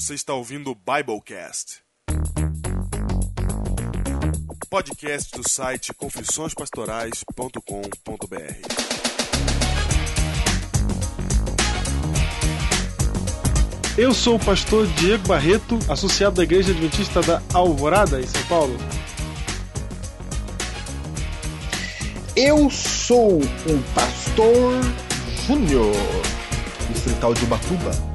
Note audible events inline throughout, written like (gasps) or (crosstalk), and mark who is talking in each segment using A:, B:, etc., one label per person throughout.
A: Você está ouvindo o Biblecast. Podcast do site confissõespastorais.com.br.
B: Eu sou o pastor Diego Barreto, associado da Igreja Adventista da Alvorada, em São Paulo.
C: Eu sou o pastor Júnior, distrital de Ubatuba.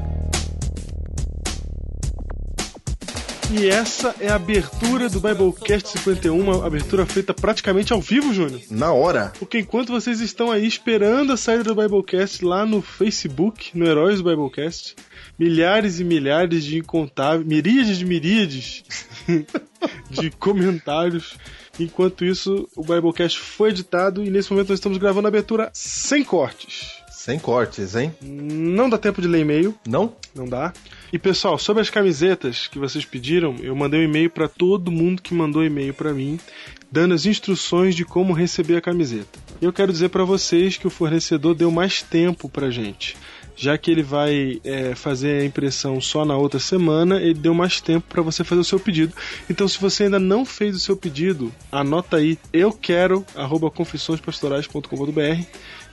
B: E essa é a abertura do Biblecast 51, uma abertura feita praticamente ao vivo, Júnior.
C: Na hora.
B: Porque enquanto vocês estão aí esperando a saída do Biblecast lá no Facebook, no Heróis do Biblecast, milhares e milhares de incontáveis, miríades de miríades (laughs) de comentários. Enquanto isso, o Biblecast foi editado e nesse momento nós estamos gravando a abertura sem cortes.
C: Sem cortes, hein?
B: Não dá tempo de ler e-mail.
C: Não?
B: Não dá. E pessoal, sobre as camisetas que vocês pediram, eu mandei um e-mail para todo mundo que mandou e-mail para mim, dando as instruções de como receber a camiseta. Eu quero dizer para vocês que o fornecedor deu mais tempo pra gente. Já que ele vai é, fazer a impressão só na outra semana, ele deu mais tempo para você fazer o seu pedido. Então, se você ainda não fez o seu pedido, anota aí eu quero confissõespastorais.com.br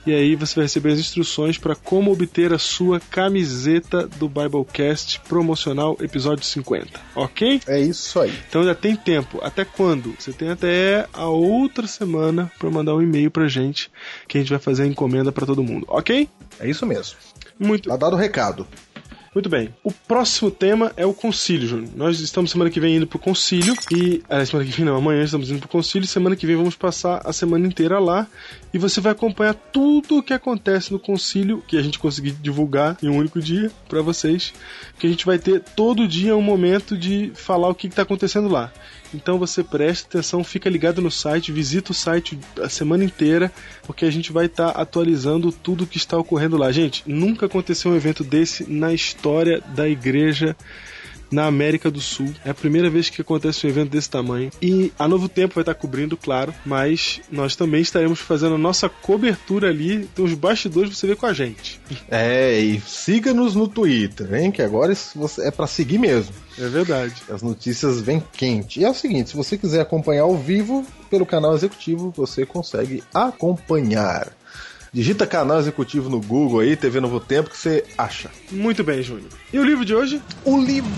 B: e aí você vai receber as instruções para como obter a sua camiseta do Biblecast promocional episódio 50, ok?
C: É isso aí.
B: Então ainda tem tempo. Até quando? Você tem até a outra semana para mandar um e-mail pra gente que a gente vai fazer a encomenda para todo mundo, ok?
C: É isso mesmo.
B: Muito,
C: Tá dado o recado.
B: muito bem. O próximo tema é o concílio, Júnior. Nós estamos semana que vem indo pro concílio e. Ah, semana que vem não, amanhã estamos indo pro concílio. Semana que vem vamos passar a semana inteira lá e você vai acompanhar tudo o que acontece no concílio, que a gente conseguir divulgar em um único dia para vocês. Que a gente vai ter todo dia um momento de falar o que está acontecendo lá. Então você preste atenção, fica ligado no site, visita o site a semana inteira, porque a gente vai estar atualizando tudo que está ocorrendo lá. Gente, nunca aconteceu um evento desse na história da igreja na América do Sul. É a primeira vez que acontece um evento desse tamanho. E a Novo Tempo vai estar cobrindo, claro, mas nós também estaremos fazendo a nossa cobertura ali. Então, os bastidores você vê com a gente.
C: É, e siga-nos no Twitter, hein? Que agora é pra seguir mesmo.
B: É verdade.
C: As notícias vêm quente. E é o seguinte, se você quiser acompanhar ao vivo pelo canal executivo, você consegue acompanhar. Digita canal executivo no Google aí, TV Novo Tempo, que você acha.
B: Muito bem, Júnior. E o livro de hoje?
C: O livro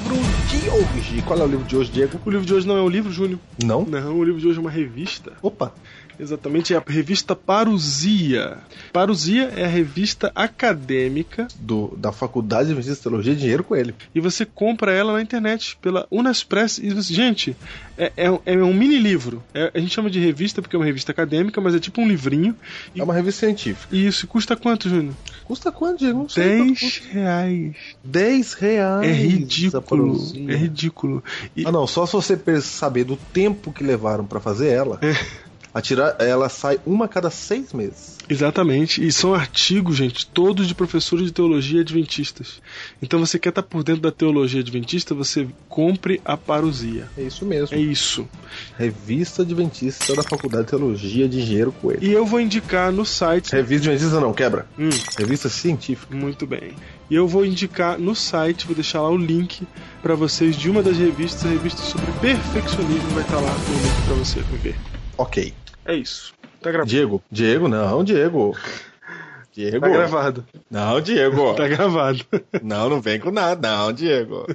C: de hoje. Qual é o livro de hoje, Diego?
B: O livro de hoje não é um livro, Júnior.
C: Não?
B: Não, o livro de hoje é uma revista.
C: Opa!
B: Exatamente, é a revista Parousia. Parousia é a revista acadêmica
C: Do, da Faculdade de Medicina e Teologia, dinheiro com ele.
B: e você compra ela na internet pela Unapress. E você, gente, é, é, um- é um mini livro. É- a gente chama de revista porque é uma revista acadêmica, mas é tipo um livrinho. E,
C: É uma revista científica.
B: e isso custa quanto, Júnior?
C: Custa quanto, Diego? Não sei quanto
B: 10
C: custa.
B: reais.
C: 10 reais.
B: É ridículo. É ridículo. E-
C: Ah, não, só se você saber do tempo que levaram pra fazer ela. A tirar, ela sai uma a cada seis meses.
B: Exatamente, e são artigos, gente, todos de professores de teologia adventistas. Então você quer estar por dentro da teologia adventista, você compre a parousia.
C: É isso mesmo.
B: É isso.
C: Revista Adventista da Faculdade de Teologia de Engenheiro Coelho.
B: E eu vou indicar no site.
C: Revista Adventista não, quebra.
B: Hum,
C: Revista Científica.
B: muito bem. E eu vou indicar no site, vou deixar lá o link para vocês de uma das revistas, a revista sobre perfeccionismo vai estar lá com o link para você ver.
C: Ok.
B: É isso. Tá gravado.
C: Diego. Diego, não, Diego. Diego.
B: Tá gravado.
C: Não, Diego.
B: Tá gravado.
C: Não, não vem com nada, não, Diego.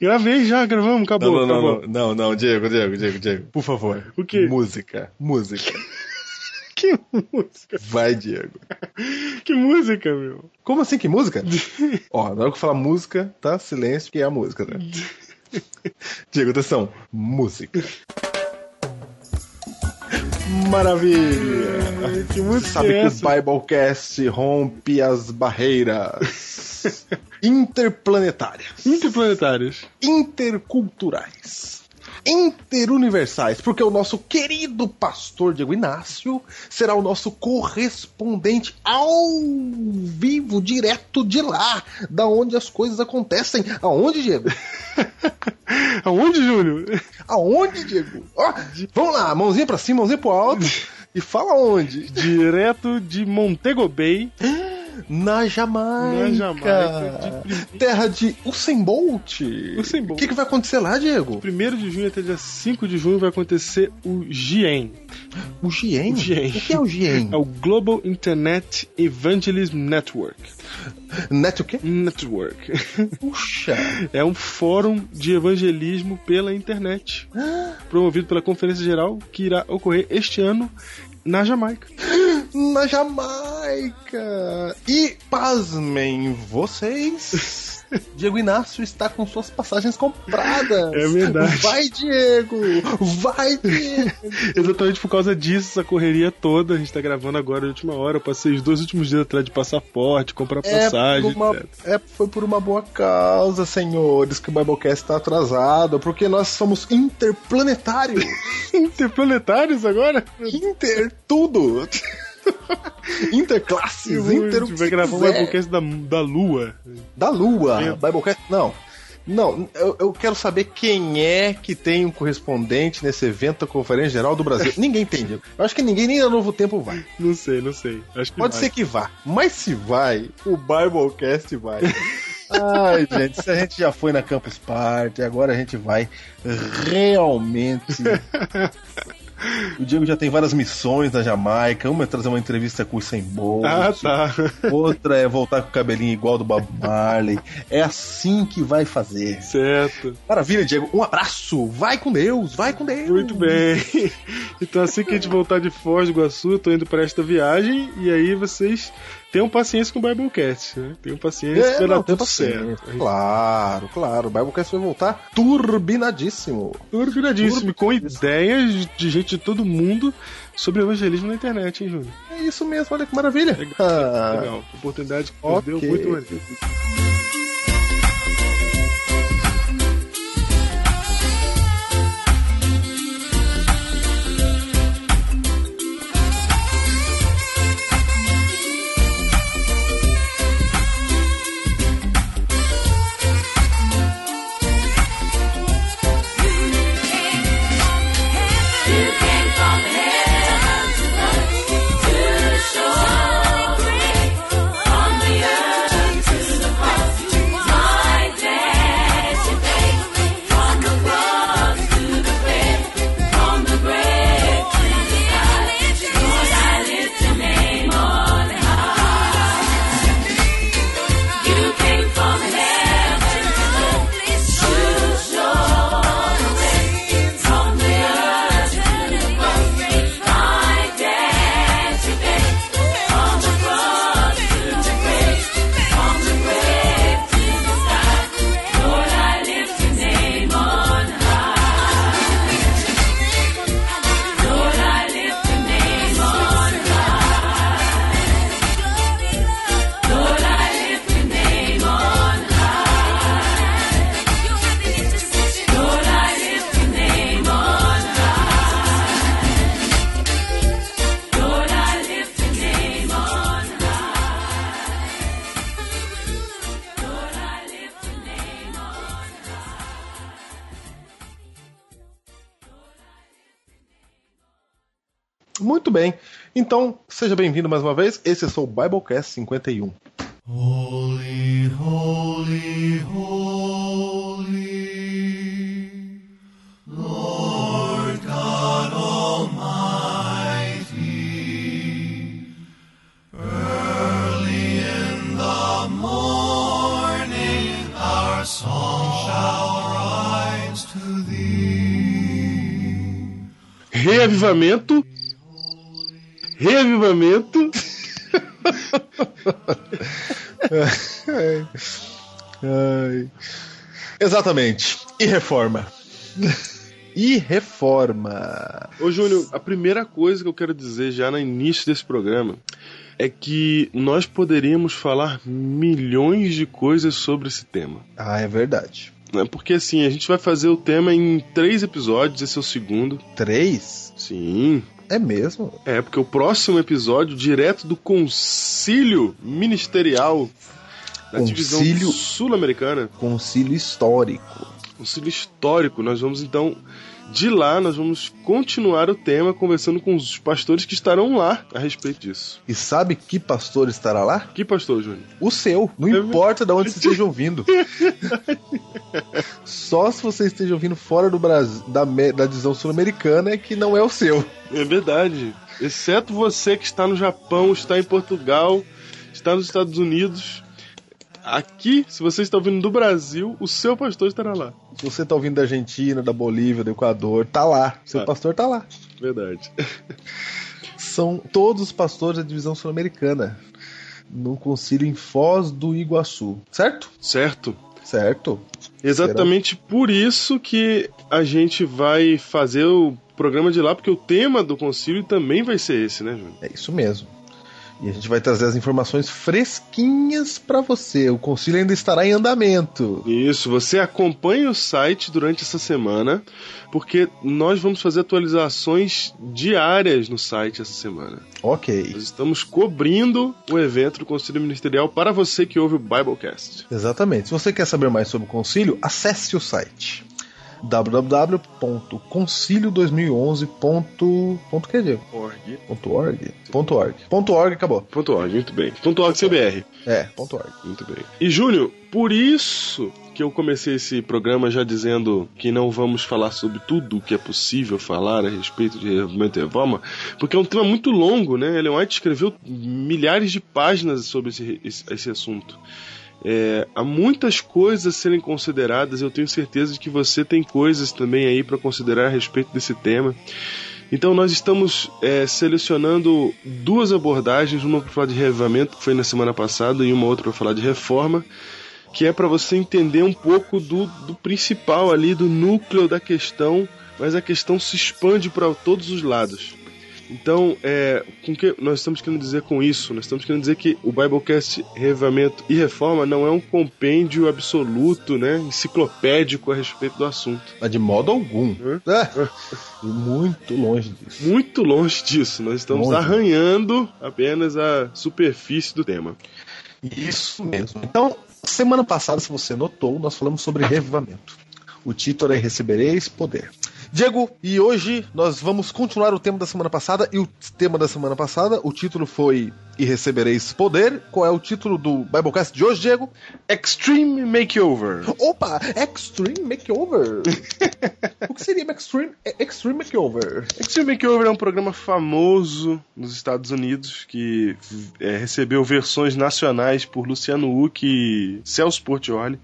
B: Gravei já, gravamos, acabou.
C: Não, não, não,
B: acabou.
C: não, não, não, Diego, Diego, Diego, Diego. Por favor.
B: O quê?
C: Música, música. (laughs)
B: Que música?
C: Vai, Diego.
B: Que música, meu?
C: Como assim, que música? (laughs) Ó, na hora que eu falar música, tá? Silêncio, que é a música, né? (laughs) Diego, atenção. Música. Maravilha!
B: Que música
C: Sabe
B: é
C: que
B: essa?
C: o Biblecast rompe as barreiras (laughs) interplanetárias,
B: Interplanetários.
C: interculturais, interuniversais, porque o nosso querido pastor Diego Inácio será o nosso correspondente ao vivo, direto de lá, da onde as coisas acontecem. Aonde, Diego? (laughs)
B: Aonde, Júnior?
C: Aonde, Diego? Ó, vamos lá, mãozinha pra cima, mãozinha pro alto. (laughs) E fala onde?
B: Direto de Montego Bay, (gasps)
C: Na Jamaica.
B: Na Jamaica, de
C: Terra de Usain Bolt.
B: Usain Bolt.
C: O que, que vai acontecer lá, Diego?
B: 1 de junho até dia 5 de junho vai acontecer o GIEM.
C: O GIEM?
B: O GIEM.
C: O que é o GIEM?
B: É o Global Internet Evangelism Network.
C: Net o quê?
B: Network. (laughs)
C: Puxa.
B: É um fórum de evangelismo pela internet, promovido pela Conferência Geral, que irá ocorrer este ano na Jamaica.
C: Na Jamaica. E pasmem vocês. Diego Inácio está com suas passagens compradas.
B: É verdade.
C: Vai, Diego! Vai, Diego! (laughs)
B: Exatamente por causa disso, essa correria toda. A gente tá gravando agora de última hora. Eu passei os dois últimos dias atrás de passaporte, comprar passagem.
C: É, por uma, é, foi por uma boa causa, senhores, que o Biblecast está atrasado, porque nós somos interplanetários. (laughs)
B: Interplanetários agora?
C: Inter tudo. (laughs) Interclasses, inter
B: a gente vai gravar um Biblecast da, da Lua.
C: Da Lua.
B: É.
C: Biblecast, não. Não, eu, eu quero saber quem é que tem um correspondente nesse evento da Conferência Geral do Brasil. (laughs) ninguém Diego. Eu acho que ninguém nem no Novo Tempo vai.
B: Não sei, não sei. Acho que
C: Pode
B: vai.
C: ser que vá, mas se vai, o Biblecast vai. (laughs) Ai, gente, se a gente já foi na Campus Party, agora a gente vai realmente. O Diego já tem várias missões na Jamaica. Uma é trazer uma entrevista com o Usain Bolt.
B: Ah, tá.
C: Outra é voltar com o cabelinho igual do Bob Marley. É assim que vai fazer.
B: Certo.
C: Maravilha, Diego. Um abraço. Vai com Deus. Vai com Deus.
B: Muito bem. Então assim que a gente voltar de Foz do Iguaçu, tô indo pra esta viagem e aí vocês tenham paciência com o Biblecast, né? Tenham paciência
C: É, não, tem
B: tudo
C: paciência.
B: certo.
C: Claro, claro. O Biblecast vai voltar turbinadíssimo.
B: Turbinadíssimo, com ideias de gente de todo mundo sobre evangelismo na internet, hein, Júnior?
C: É isso mesmo, olha que maravilha. Ah,
B: Legal. Oportunidade que
C: Ok.
B: nos deu muito maneiro.
C: Então, seja bem-vindo mais uma vez. Esse é o Biblecast 51.
D: Holy, holy, holy, Lord God Almighty. Early in the morning, our song shall rise to thee.
B: Reavivamento. Reavivamento.
C: Ai. Ai. Exatamente. E reforma. E reforma.
B: Ô, Júnior, a primeira coisa que eu quero dizer já no início desse programa é que nós poderíamos falar milhões de coisas sobre esse tema.
C: Ah, é verdade.
B: né? Porque assim, a gente vai fazer o tema em três episódios, esse é o segundo.
C: Três?
B: Sim.
C: É mesmo?
B: É, porque o próximo episódio, direto do concílio ministerial da divisão sul-americana,
C: Concílio histórico.
B: concílio histórico. Nós vamos então de lá nós vamos continuar o tema conversando com os pastores que estarão lá a respeito disso.
C: E sabe que pastor estará lá?
B: Que pastor, Júnior?
C: O seu. Não
B: É
C: importa de onde você esteja ouvindo. (laughs) Só se você esteja ouvindo fora do Brasil, da, da divisão sul-americana, é que não é o seu.
B: É verdade. Exceto você que está no Japão, está em Portugal, está nos Estados Unidos. Aqui, se você está ouvindo do Brasil, o seu pastor estará lá.
C: Se você tá ouvindo da Argentina, da Bolívia, do Equador, tá lá. Seu
B: Tá.
C: pastor tá lá.
B: Verdade. (laughs)
C: São todos os pastores da divisão sul-americana. Num concílio em Foz do Iguaçu. Certo?
B: Certo?
C: Certo.
B: Exatamente por isso que a gente vai fazer o programa de lá, porque o tema do concílio também vai ser esse, né, Júnior?
C: É isso mesmo. E a gente vai trazer as informações fresquinhas pra você. O concílio ainda estará em andamento.
B: Isso, você acompanha o site durante essa semana, porque nós vamos fazer atualizações diárias no site essa semana.
C: Ok.
B: Nós estamos cobrindo o evento do Conselho Ministerial para você que ouve o Biblecast.
C: Exatamente. Se você quer saber mais sobre o concílio, acesse o site www.concilio2011.que, Diego?
B: Org.
C: Ponto .org? Acabou.
B: .org, muito bem. .org CBR.
C: É, .org.
B: Muito bem. E Júnior, por isso que eu comecei esse programa já dizendo que não vamos falar sobre tudo o que é possível falar a respeito de revivimento e reforma, porque é um tema muito longo, né? Ellen White escreveu milhares de páginas sobre esse, esse, esse assunto. É, há muitas coisas a serem consideradas. Eu tenho certeza de que você tem coisas também aí para considerar a respeito desse tema. Então nós estamos é, selecionando duas abordagens, uma para falar de revivamento, que foi na semana passada, e uma outra para falar de reforma, que é para você entender um pouco do, do principal ali, do núcleo da questão, mas a questão se expande para todos os lados. Então, é, com que nós estamos querendo dizer com isso? Nós estamos querendo dizer que o Biblecast Revivamento e Reforma não é um compêndio absoluto, né, enciclopédico a respeito do assunto.
C: Mas de modo algum.
B: Hã?
C: É. (laughs) E muito longe disso.
B: Muito longe disso, nós estamos
C: Longe.
B: arranhando apenas a superfície do tema.
C: Isso mesmo. Então, semana passada, se você notou, nós falamos sobre revivamento. O título é Recebereis Poder. Diego, e hoje nós vamos continuar o tema da semana passada. E o tema da semana passada, o título foi E Recebereis Poder. Qual é o título do Biblecast de hoje, Diego?
B: Extreme Makeover.
C: Opa! Extreme Makeover! (laughs) o que seria Extreme, Extreme Makeover?
B: Extreme Makeover é um programa famoso nos Estados Unidos que é, recebeu versões nacionais por Luciano Huck e Celso Portioli.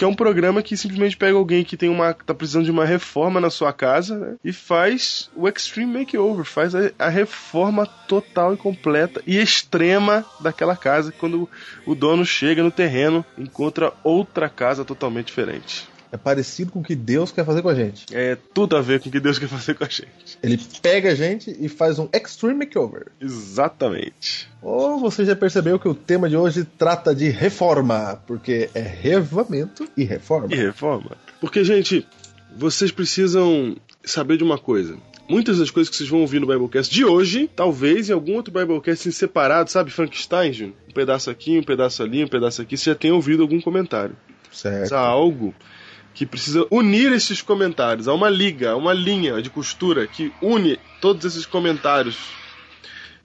B: Que é um programa que simplesmente pega alguém que tem uma. tá precisando de uma reforma na sua casa né, e faz o Extreme Makeover, faz a, a reforma total e completa e extrema daquela casa. Quando o dono chega no terreno, encontra outra casa totalmente diferente.
C: É parecido com o que Deus quer fazer com a gente.
B: É tudo a ver com o que Deus quer fazer com a gente.
C: Ele pega a gente e faz um Extreme Makeover.
B: Exatamente.
C: Ou você já percebeu que o tema de hoje trata de reforma, porque é revamento e reforma.
B: E reforma. Porque, gente, vocês precisam saber de uma coisa. Muitas das coisas que vocês vão ouvir no Biblecast de hoje, talvez em algum outro Biblecast em separado, sabe, Frankenstein, Júnior? Um pedaço aqui, um pedaço ali, um pedaço aqui, você já tem ouvido algum comentário.
C: Certo.
B: Há algo que precisa unir esses comentários. Há uma liga, há uma linha de costura que une todos esses comentários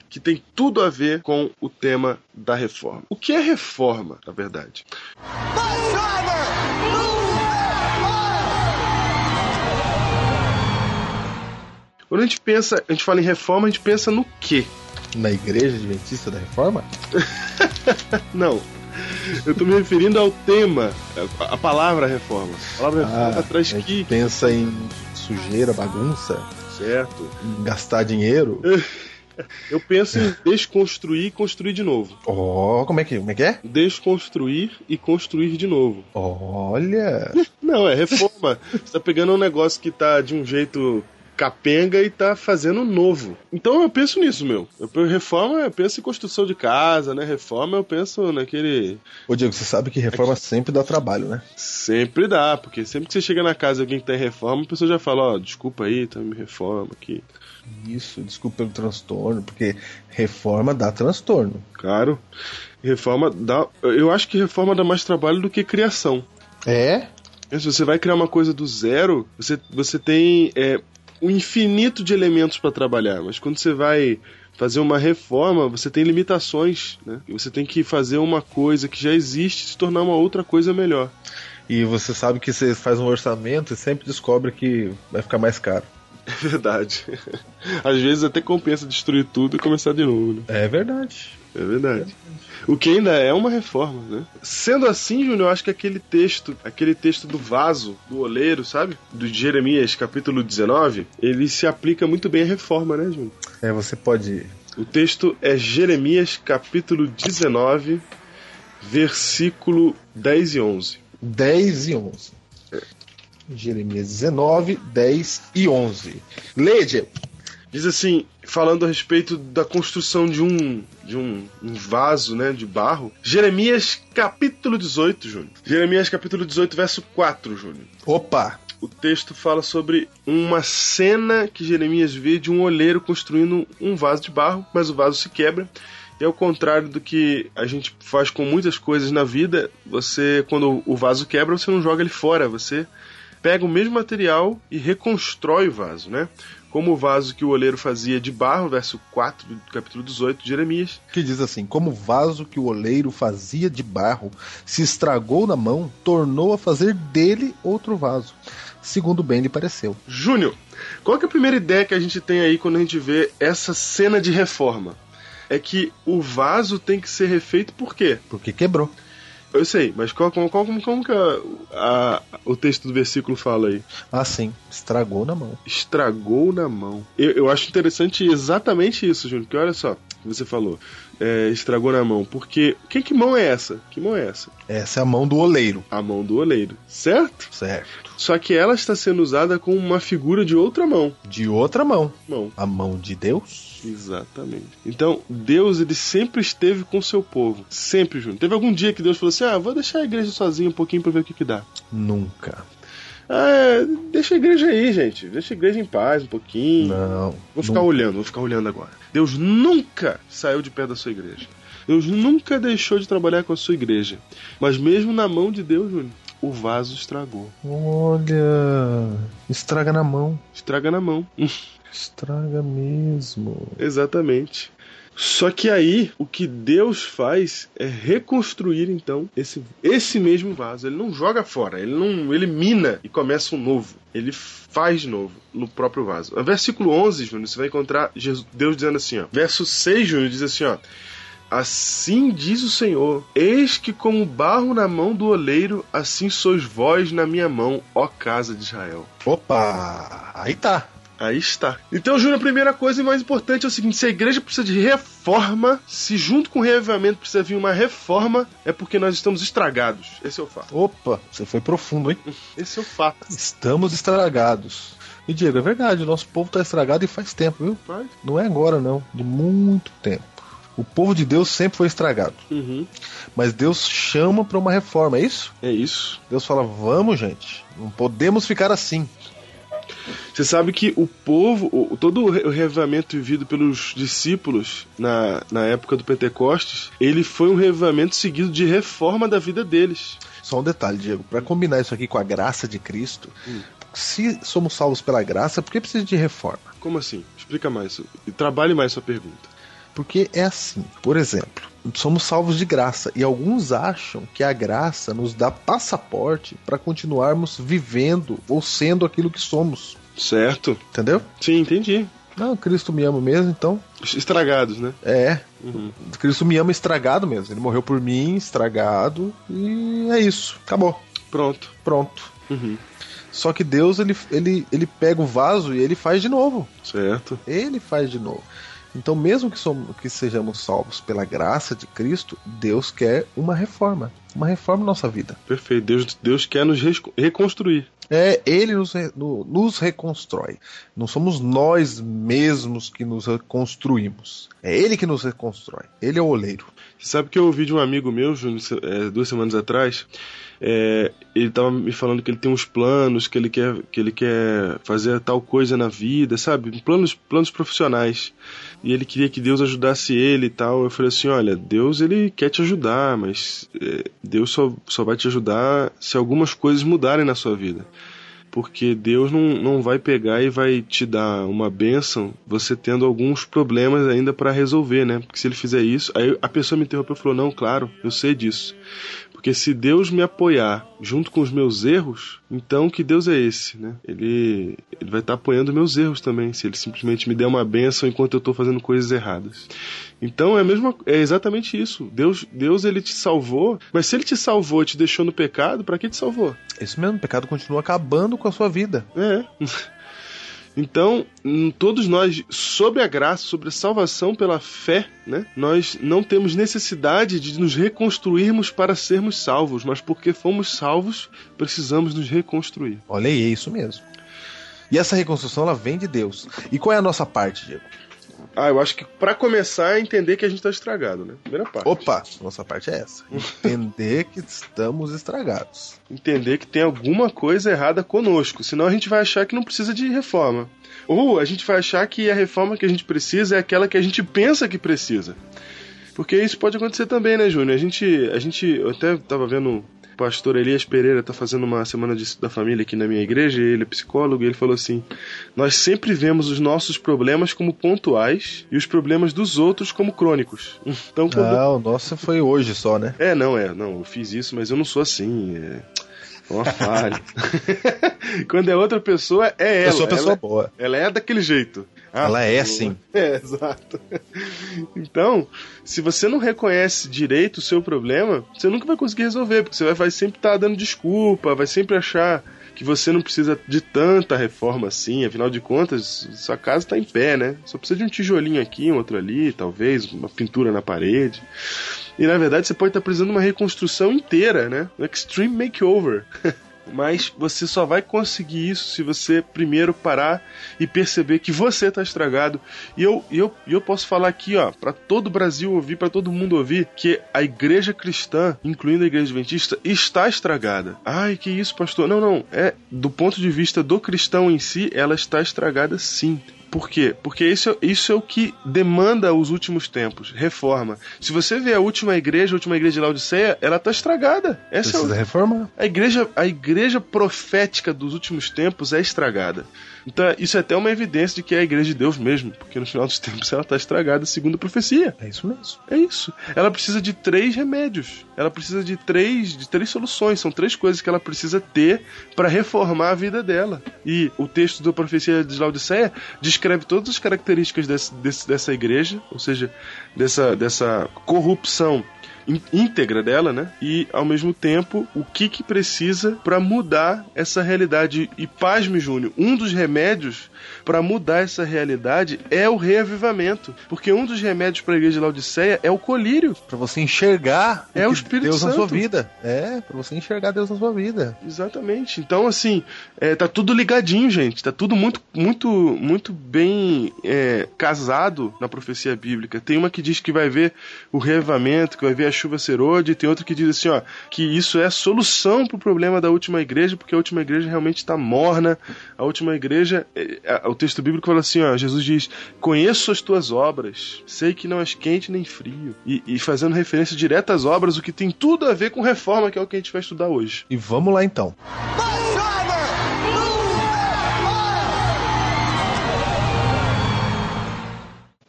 B: que tem tudo a ver com o tema da reforma. O que é reforma, na verdade? Quando a gente pensa, a gente fala em reforma, a gente pensa no quê?
C: Na Igreja Adventista da Reforma? (laughs)
B: Não. Eu tô me referindo ao tema, a, palavra reforma. A palavra reforma traz
C: a gente
B: que,
C: pensa em sujeira, bagunça,
B: certo?
C: gastar dinheiro. (laughs)
B: Eu penso em desconstruir e construir de novo.
C: Oh, como é que, como é que é?
B: Desconstruir e construir de novo.
C: Olha, (laughs)
B: Não, é reforma. Você tá pegando um negócio que tá de um jeito capenga e tá fazendo novo. Então eu penso nisso, meu. Eu penso, reforma, eu penso em construção de casa, né? Reforma, eu penso naquele.
C: ô Diego, você sabe que reforma sempre dá trabalho, né?
B: Sempre dá, porque sempre que você chega na casa de alguém que tá em reforma, a pessoa já fala: Ó, desculpa aí, tá me reforma aqui.
C: Isso, desculpa pelo transtorno, porque reforma dá transtorno.
B: Claro. Reforma dá. Eu acho que reforma dá mais trabalho do que criação.
C: É?
B: Se você vai criar uma coisa do zero, você, você tem é, um infinito de elementos para trabalhar. Mas quando você vai fazer uma reforma, você tem limitações, né? Você tem que fazer uma coisa que já existe se tornar uma outra coisa melhor.
C: E você sabe que você faz um orçamento e sempre descobre que vai ficar mais caro. (laughs)
B: É verdade. Às vezes até compensa destruir tudo e começar de novo, né?
C: É verdade.
B: É verdade. O que ainda é uma reforma, né? Sendo assim, Júnior, eu acho que aquele texto, aquele texto do vaso, do oleiro, sabe? Do Jeremias, capítulo 19, ele se aplica muito bem à reforma, né, Júnior?
C: É, você pode.
B: O texto é Jeremias, capítulo 19, versículo 10 e 11.
C: 10 e 11. Jeremias 19, 10 e 11. Leia.
B: Diz assim, falando a respeito da construção de um de um, um vaso, né, de barro. Jeremias capítulo 18, Júnior. Jeremias capítulo 18, verso 4, Júnior.
C: Opa!
B: O texto fala sobre uma cena que Jeremias vê de um oleiro construindo um vaso de barro, mas o vaso se quebra. E ao contrário do que a gente faz com muitas coisas na vida, você, quando o vaso quebra, você não joga ele fora, você pega o mesmo material e reconstrói o vaso, né? Como o vaso que o oleiro fazia de barro, verso 4 do capítulo 18 de Jeremias.
C: Que diz assim: Como o vaso que o oleiro fazia de barro se estragou na mão, tornou a fazer dele outro vaso, segundo bem lhe pareceu.
B: Júnior, qual é a primeira ideia que a gente tem aí quando a gente vê essa cena de reforma? É que o vaso tem que ser refeito por quê?
C: Porque quebrou.
B: Eu sei, mas qual, qual, qual- como, como que a- a- o texto do versículo fala aí?
C: Assim, estragou na mão.
B: Estragou na mão. Eu, eu acho interessante exatamente isso, Júnior, que olha só, que você falou. É, estragou na mão. Porque. Que, que mão é essa? Que mão é essa?
C: Essa é a mão do oleiro,
B: A mão do oleiro, certo?
C: certo?
B: Só que ela está sendo usada como uma figura de outra mão.
C: De outra mão,
B: Mão.
C: a mão de Deus.
B: Exatamente. Então, Deus, ele sempre esteve com o seu povo. Sempre, Júnior. Teve algum dia que Deus falou assim: ah, vou deixar a igreja sozinha um pouquinho pra ver o que, que dá.
C: Nunca.
B: Ah, é, deixa a igreja aí, gente. Deixa a igreja em paz um pouquinho.
C: Não.
B: Vou ficar
C: nunca.
B: olhando, vou ficar olhando agora. Deus nunca saiu de perto da sua igreja. Deus nunca deixou de trabalhar com a sua igreja. Mas mesmo na mão de Deus, Júnior, o vaso estragou.
C: Olha, estraga na mão.
B: Estraga na mão. (laughs)
C: Estraga mesmo.
B: Exatamente. Só que aí o que Deus faz é reconstruir então esse, esse mesmo vaso. Ele não joga fora, ele não elimina e começa um novo. Ele faz de novo no próprio vaso. No versículo 11, Júnior, você vai encontrar Jesus- Deus dizendo assim, ó. Verso 6, Júnior, diz assim, ó. Assim diz o Senhor: Eis que, como barro na mão do oleiro, assim sois vós na minha mão, ó casa de Israel.
C: Opa! Aí tá.
B: Aí está. Então, Júnior, a primeira coisa e mais importante é o seguinte: se a igreja precisa de reforma, se junto com o reavivamento precisa vir uma reforma, é porque nós estamos estragados. Esse é o fato.
C: Opa, você foi profundo, hein? (laughs)
B: Esse é o fato.
C: Estamos estragados. E Diego, é verdade, o nosso povo tá estragado e faz tempo, viu?
B: Vai.
C: Não é agora, não. De muito tempo. O povo de Deus sempre foi estragado.
B: Uhum.
C: Mas Deus chama para uma reforma, é isso?
B: É isso.
C: Deus fala: vamos, gente. Não podemos ficar assim.
B: Você sabe que o povo, o- todo o re- o reavivamento vivido pelos discípulos na, na época do Pentecostes, ele foi um reavivamento seguido de reforma da vida deles.
C: Só um detalhe, Diego, para combinar isso aqui com a graça de Cristo, se somos salvos pela graça, por que precisa de reforma?
B: Como assim? Explica mais. E trabalhe mais sua pergunta.
C: Porque é assim, por exemplo, somos salvos de graça e alguns acham que a graça nos dá passaporte para continuarmos vivendo ou sendo aquilo que somos,
B: Certo?
C: entendeu?
B: Sim, entendi.
C: Não, Cristo me ama mesmo, então
B: Estragados, né?
C: é.
B: Uhum.
C: Cristo me ama estragado mesmo. Ele morreu por mim, estragado, e é isso. Acabou.
B: Pronto.
C: Pronto.
B: Uhum.
C: Só que Deus, ele, ele, ele pega o vaso e ele faz de novo.
B: Certo.
C: Ele faz de novo. Então, mesmo que, somos, que sejamos salvos pela graça de Cristo, Deus quer uma reforma. Uma reforma na nossa vida.
B: Perfeito. Deus, Deus quer nos reconstruir.
C: É, Ele nos, nos reconstrói. Não somos nós mesmos que nos reconstruímos. É Ele que nos reconstrói. Ele é o oleiro.
B: Você sabe que eu ouvi de um amigo meu, é, duas semanas atrás, é, ele tava me falando que ele tem uns planos, que ele quer, que ele quer fazer tal coisa na vida, sabe? Planos, planos profissionais. E ele queria que Deus ajudasse ele e tal. Eu falei assim, olha, Deus ele quer te ajudar, mas é, Deus só, só vai te ajudar se algumas coisas mudarem na sua vida porque Deus não, não vai pegar e vai te dar uma bênção você tendo alguns problemas ainda para resolver, né? Porque se ele fizer isso, aí a pessoa me interrompeu e falou: Não, claro, eu sei disso. Porque se Deus me apoiar junto com os meus erros, então que Deus é esse, né? Ele, ele vai estar apoiando meus erros também, se ele simplesmente me der uma bênção enquanto eu estou fazendo coisas erradas. Então é, a mesma, é exatamente isso. Deus, Deus ele te salvou, mas se ele te salvou e te deixou no pecado, para que te salvou?
C: Isso mesmo, o pecado continua acabando com a sua vida.
B: É. Então, todos nós, sobre a graça, sobre a salvação pela fé, né, nós não temos necessidade de nos reconstruirmos para sermos salvos, mas porque fomos salvos, precisamos nos reconstruir.
C: Olha aí, é isso mesmo. E essa reconstrução ela vem de Deus. E qual é a nossa parte, Diego?
B: Ah, eu acho que para começar é entender que a gente está estragado, né? Primeira parte.
C: Opa, nossa parte é essa. Entender que estamos estragados.
B: Entender que tem alguma coisa errada conosco, senão a gente vai achar que não precisa de reforma. Ou a gente vai achar que a reforma que a gente precisa é aquela que a gente pensa que precisa. Porque isso pode acontecer também, né, Júnior? A gente, a gente, eu até tava vendo o pastor Elias Pereira tá fazendo uma semana de- da família aqui na minha igreja, ele é psicólogo, e ele falou assim: "Nós sempre vemos os nossos problemas como pontuais e os problemas dos outros como crônicos". (laughs) Então, quando
C: Ah, o nosso foi hoje só, né?
B: é, não, é, não, eu fiz isso, mas eu não sou assim. É é uma falha. (laughs) Quando é outra pessoa, é ela.
C: eu sou pessoa
B: ela,
C: boa.
B: ela é daquele jeito. Ah,
C: Ela é assim. (laughs)
B: É, exato. Então, se você não reconhece direito o seu problema, você nunca vai conseguir resolver, porque você vai, sempre estar dando desculpa, vai sempre achar que você não precisa de tanta reforma assim, afinal de contas, sua casa está em pé, né? Só precisa de um tijolinho aqui, um outro ali, talvez, uma pintura na parede. E na verdade você pode estar precisando de uma reconstrução inteira, né? Um extreme makeover. (laughs) Mas você só vai conseguir isso se você primeiro parar e perceber que você está estragado. E eu, eu, eu posso falar aqui, ó, para todo o Brasil ouvir, para todo mundo ouvir, que a igreja cristã, incluindo a igreja adventista, está estragada. Ai, que isso, pastor? Não, não. É do ponto de vista do cristão em si, ela está estragada sim. Por quê? Porque isso, isso é o que demanda os últimos tempos, reforma. Se você vê a última igreja, a última igreja de Laodiceia, ela está estragada. Essa é o-
C: Precisa reformar.
B: a igreja, a igreja profética dos últimos tempos é estragada. Então, isso é até uma evidência de que é a igreja de Deus mesmo, porque no final dos (laughs) tempos ela está estragada segundo a profecia.
C: É isso mesmo.
B: É isso. Ela precisa de três remédios. Ela precisa de três, de três soluções. São três coisas que ela precisa ter para reformar a vida dela. E o texto da profecia de Laodiceia descreve todas as características desse- desse- dessa igreja, ou seja, dessa, dessa corrupção íntegra dela, né? E ao mesmo tempo, o que que precisa para mudar essa realidade? E pasme, Júnior, um dos remédios para mudar essa realidade é o reavivamento, porque um dos remédios para a igreja de Laodiceia é o colírio.
C: Pra você enxergar
B: É o Espírito
C: Deus na sua
B: Santo.
C: vida. É, pra você enxergar Deus na sua vida.
B: Exatamente. Então, assim, é, tá tudo ligadinho, gente. Tá tudo muito, muito, muito bem é, casado na profecia bíblica. Tem uma que diz que vai ver o reavivamento, que vai ver a chuva serode, e tem outra que diz assim, ó, que isso é a solução pro problema da última igreja, porque a última igreja realmente está morna. A última igreja, é, o texto bíblico fala assim, ó, Jesus diz: "Conheço as tuas obras, sei que não és quente nem frio", e, e fazendo referência direta às obras, o que tem tudo a ver com reforma, que é o que a gente vai estudar hoje.
C: E vamos lá então.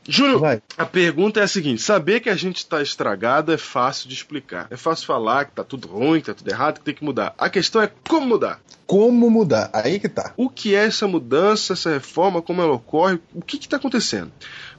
B: Júnior,
C: Vai.
B: a pergunta é a seguinte: saber que a gente está estragado é fácil de explicar. É fácil falar que tá tudo ruim, que tá tudo errado, que tem que mudar. A questão é como mudar.
C: Como mudar? Aí que tá.
B: O que é essa mudança, essa reforma, como ela ocorre, o que está acontecendo?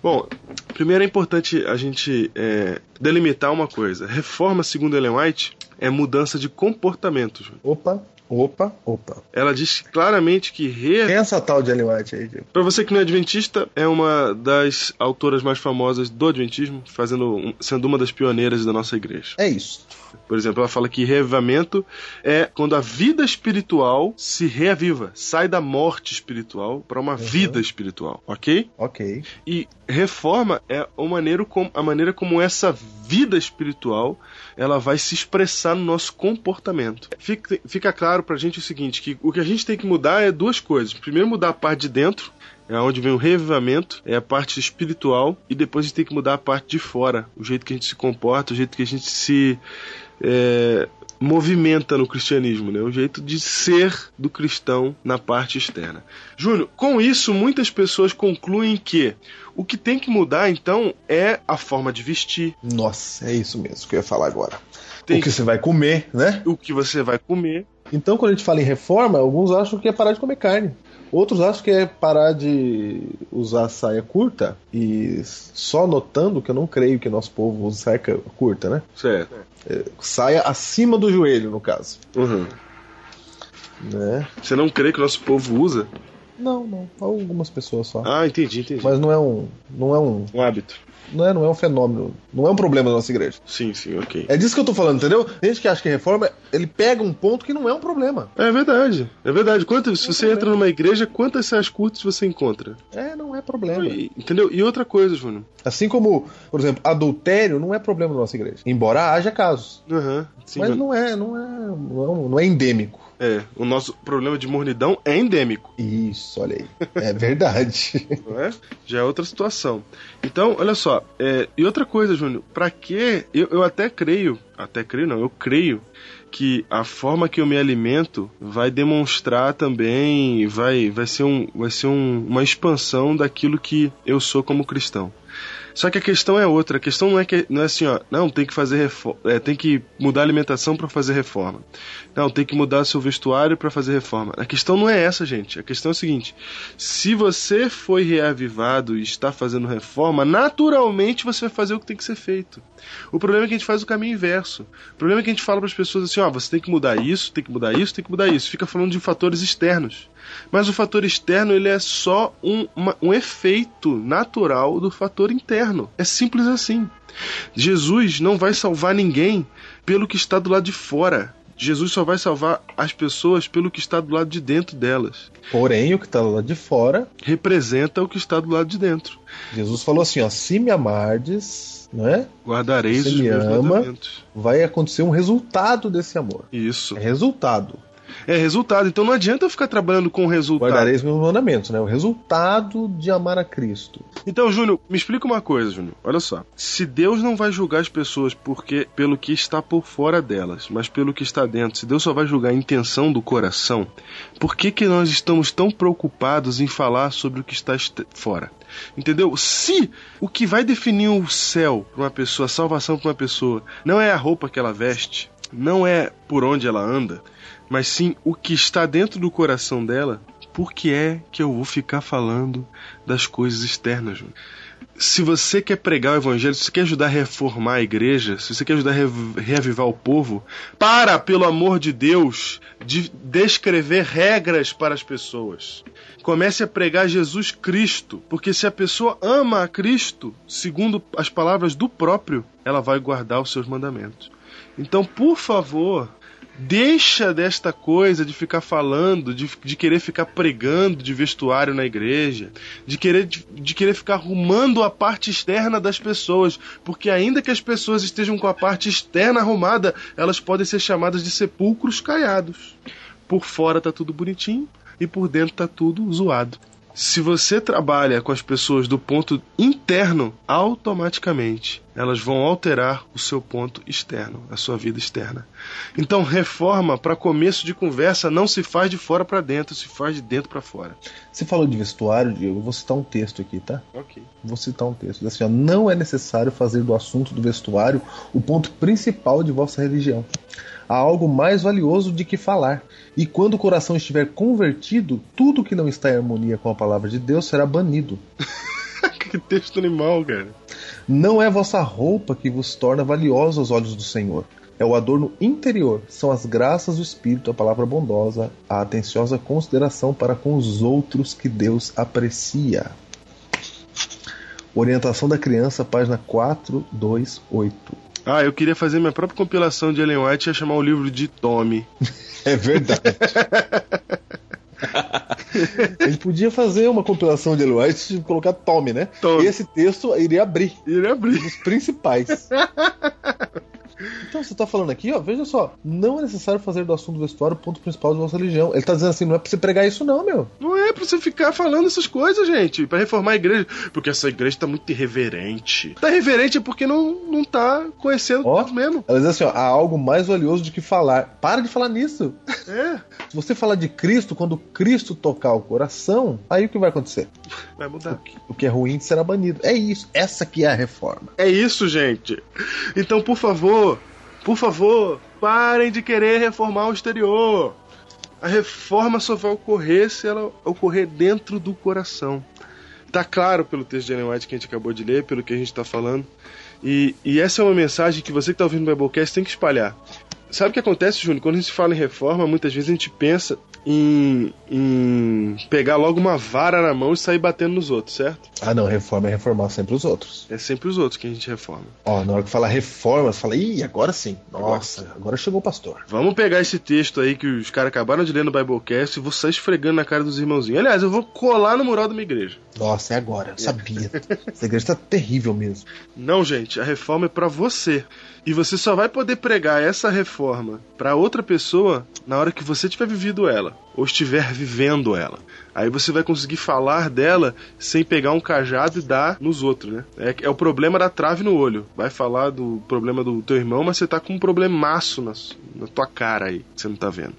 B: Bom, primeiro é importante a gente é, delimitar uma coisa. Reforma, segundo Ellen White, é mudança de comportamento.
C: Opa, opa, opa.
B: Ela diz claramente que re...
C: Quem é essa tal de Ellen White aí, Diego?
B: Pra você que não é adventista, é uma das autoras mais famosas do adventismo, fazendo sendo uma das pioneiras da nossa igreja.
C: É isso.
B: Por exemplo, ela fala que reavivamento é quando a vida espiritual se reaviva, sai da morte espiritual para uma vida espiritual, ok?
C: Ok.
B: E reforma é a maneira, como, a maneira como essa vida espiritual ela vai se expressar no nosso comportamento. Fica, fica claro pra gente o seguinte, que o que a gente tem que mudar é duas coisas. Primeiro mudar a parte de dentro, é onde vem o revivamento, é a parte espiritual, e depois a gente tem que mudar a parte de fora, o jeito que a gente se comporta, o jeito que a gente se é, movimenta no cristianismo, né? O jeito de ser do cristão na parte externa. Júnior, com isso muitas pessoas concluem que o que tem que mudar então é a forma de vestir,
C: Nossa, é isso mesmo que eu ia falar agora.
B: Tem-
C: O que você vai comer, né?
B: o que você vai comer.
C: Então, quando a gente fala em reforma, alguns acham que é parar de comer carne. Outros acham que é parar de usar saia curta. E só notando que eu não creio que nosso povo use saia cu- curta, né?
B: Certo.
C: Saia acima do joelho, no caso.
B: Uhum.
C: Né?
B: Você não crê que o nosso povo usa?
C: Não, não. Algumas pessoas só.
B: Ah, entendi, entendi.
C: Mas não é um. Não é um.
B: Um hábito.
C: Não é, não é um fenômeno. Não é um problema da nossa igreja.
B: Sim, sim, ok.
C: É disso que eu tô falando, entendeu? Tem gente que acha que reforma, ele pega um ponto que não é um problema.
B: É verdade, é verdade. Quanto, se você entra numa igreja, quantas saias curtas você encontra?
C: É, não é problema.
B: E- entendeu? E outra coisa, Júnior.
C: Assim como, por exemplo, adultério não é problema da nossa igreja. Embora haja casos.
B: Aham, sim,
C: mas não é, não é, não é, não é endêmico.
B: É, o nosso problema de mornidão é endêmico,
C: Isso, olha aí. É verdade. (laughs)
B: é? Já é outra situação. Então, olha só, é, e outra coisa, Júnior, pra que eu, eu até creio, até creio não, eu creio que a forma que eu me alimento vai demonstrar também, vai, vai ser, um, vai ser um- uma expansão daquilo que eu sou como cristão. Só que a questão é outra. A questão não é que não é assim, ó, não tem que fazer reforma, é, tem que mudar a alimentação para fazer reforma. Não, tem que mudar seu vestuário para fazer reforma. A questão não é essa, gente. A questão é o seguinte: se você foi reavivado e está fazendo reforma, naturalmente você vai fazer o que tem que ser feito. O problema é que a gente faz o caminho inverso. O problema é que a gente fala para as pessoas assim, ó, você tem que mudar isso, tem que mudar isso, tem que mudar isso. Fica falando de fatores externos. Mas o fator externo ele é só um, uma- um efeito natural do fator interno. É simples assim. Jesus não vai salvar ninguém pelo que está do lado de fora. Jesus só vai salvar as pessoas pelo que está do lado de dentro delas.
C: Porém, o que tá lá de fora,
B: Representa o que está do lado de dentro.
C: Jesus falou assim, ó, se me amardes, né?
B: Guardareis
C: Você
B: os
C: me
B: meus
C: ama?
B: mandamentos.
C: Vai acontecer um resultado desse amor.
B: Isso.
C: É resultado.
B: É resultado. Então não adianta eu ficar trabalhando com resultado.
C: Guardareis meus mandamentos, né? O resultado de amar a Cristo.
B: Então, Júnior, me explica uma coisa, Júnior. Olha só. Se Deus não vai julgar as pessoas porque pelo que está por fora delas, mas pelo que está dentro, se Deus só vai julgar a intenção do coração, por que, que nós estamos tão preocupados em falar sobre o que está est- fora? Entendeu? Se o que vai definir o céu para uma pessoa, a salvação para uma pessoa, não é a roupa que ela veste, não é por onde ela anda, mas sim o que está dentro do coração dela, por que é que eu vou ficar falando das coisas externas, Júnior? Se você quer pregar o evangelho, se você quer ajudar a reformar a igreja, se você quer ajudar a reavivar o povo, para, pelo amor de Deus, de descrever regras para as pessoas. Comece a pregar Jesus Cristo, porque se a pessoa ama a Cristo, segundo as palavras do próprio, ela vai guardar os seus mandamentos. Então, por favor, Deixa desta coisa de ficar falando, de, de querer ficar pregando de vestuário na igreja, de querer, de, de querer ficar arrumando a parte externa das pessoas, porque ainda que as pessoas estejam com a parte externa arrumada, elas podem ser chamadas de sepulcros caiados. Por fora tá tudo bonitinho e por dentro tá tudo zoado. Se você trabalha com as pessoas do ponto interno, automaticamente elas vão alterar o seu ponto externo, a sua vida externa. Então, reforma para começo de conversa não se faz de fora para dentro, se faz de dentro para fora.
C: Você falou de vestuário, Diego, eu vou citar um texto aqui, tá?
B: Ok.
C: Vou citar um texto. Assim, não é necessário fazer do assunto do vestuário o ponto principal de vossa religião. Há algo mais valioso de que falar. E quando o coração estiver convertido, tudo que não está em harmonia com a palavra de Deus será banido. (laughs)
B: que texto animal, cara.
C: Não é vossa roupa que vos torna valiosa aos olhos do Senhor. É o adorno interior, são as graças do Espírito, a palavra bondosa, a atenciosa consideração para com os outros que Deus aprecia. Orientação da criança, página 428.
B: Ah, eu queria fazer minha própria compilação de Ellen White e ia chamar o livro de Tommy.
C: É verdade. (laughs) Gente podia fazer uma compilação de Ellen White e colocar Tommy, né?
B: Tommy.
C: E esse texto iria abrir
B: ele abriu.
C: os principais. (laughs) Então, você tá falando aqui, ó, veja só, não é necessário fazer do assunto do vestuário o ponto principal de vossa religião. Ele tá dizendo assim, não é pra você pregar isso não, meu.
B: Não é pra você ficar falando essas coisas, gente. Pra reformar a igreja. Porque essa igreja tá muito irreverente. Tá irreverente é porque não, não tá conhecendo
C: Ó.
B: Deus mesmo.
C: Ela diz assim, ó, há algo mais valioso do que falar. Para de falar nisso.
B: É,
C: Se você falar de Cristo, quando Cristo tocar o coração, aí o que vai acontecer?
B: vai mudar.
C: O que é ruim será banido. É isso. Essa que é a reforma.
B: É isso, gente. Então, por favor, por favor, parem de querer reformar o exterior. A reforma só vai ocorrer se ela ocorrer dentro do coração. Tá claro pelo texto de Ellen White que a gente acabou de ler, pelo que a gente tá falando. E, e essa é uma mensagem que você que tá ouvindo o Biblecast tem que espalhar. Sabe o que acontece, Júnior? Quando a gente fala em reforma, muitas vezes a gente pensa em, em pegar logo uma vara na mão e sair batendo nos outros, certo?
C: Ah, não, reforma é reformar sempre os outros.
B: É sempre os outros que a gente reforma.
C: Ó, na hora que fala reforma, você fala, ih, agora sim. Nossa, agora chegou o pastor.
B: Vamos pegar esse texto aí que os caras acabaram de ler no Biblecast e vou sair esfregando na cara dos irmãozinhos. Aliás, eu vou colar no mural da minha igreja.
C: Nossa, é agora, eu sabia. (laughs) Essa igreja tá terrível mesmo.
B: Não, gente, a reforma é pra você. E você só vai poder pregar essa reforma pra outra pessoa na hora que você tiver vivido ela ou estiver vivendo ela. Aí você vai conseguir falar dela sem pegar um cajado e dar nos outros, né? É, é o problema da trave no olho. Vai falar do problema do teu irmão, mas você tá com um problemaço na, na tua cara aí, que você não tá vendo.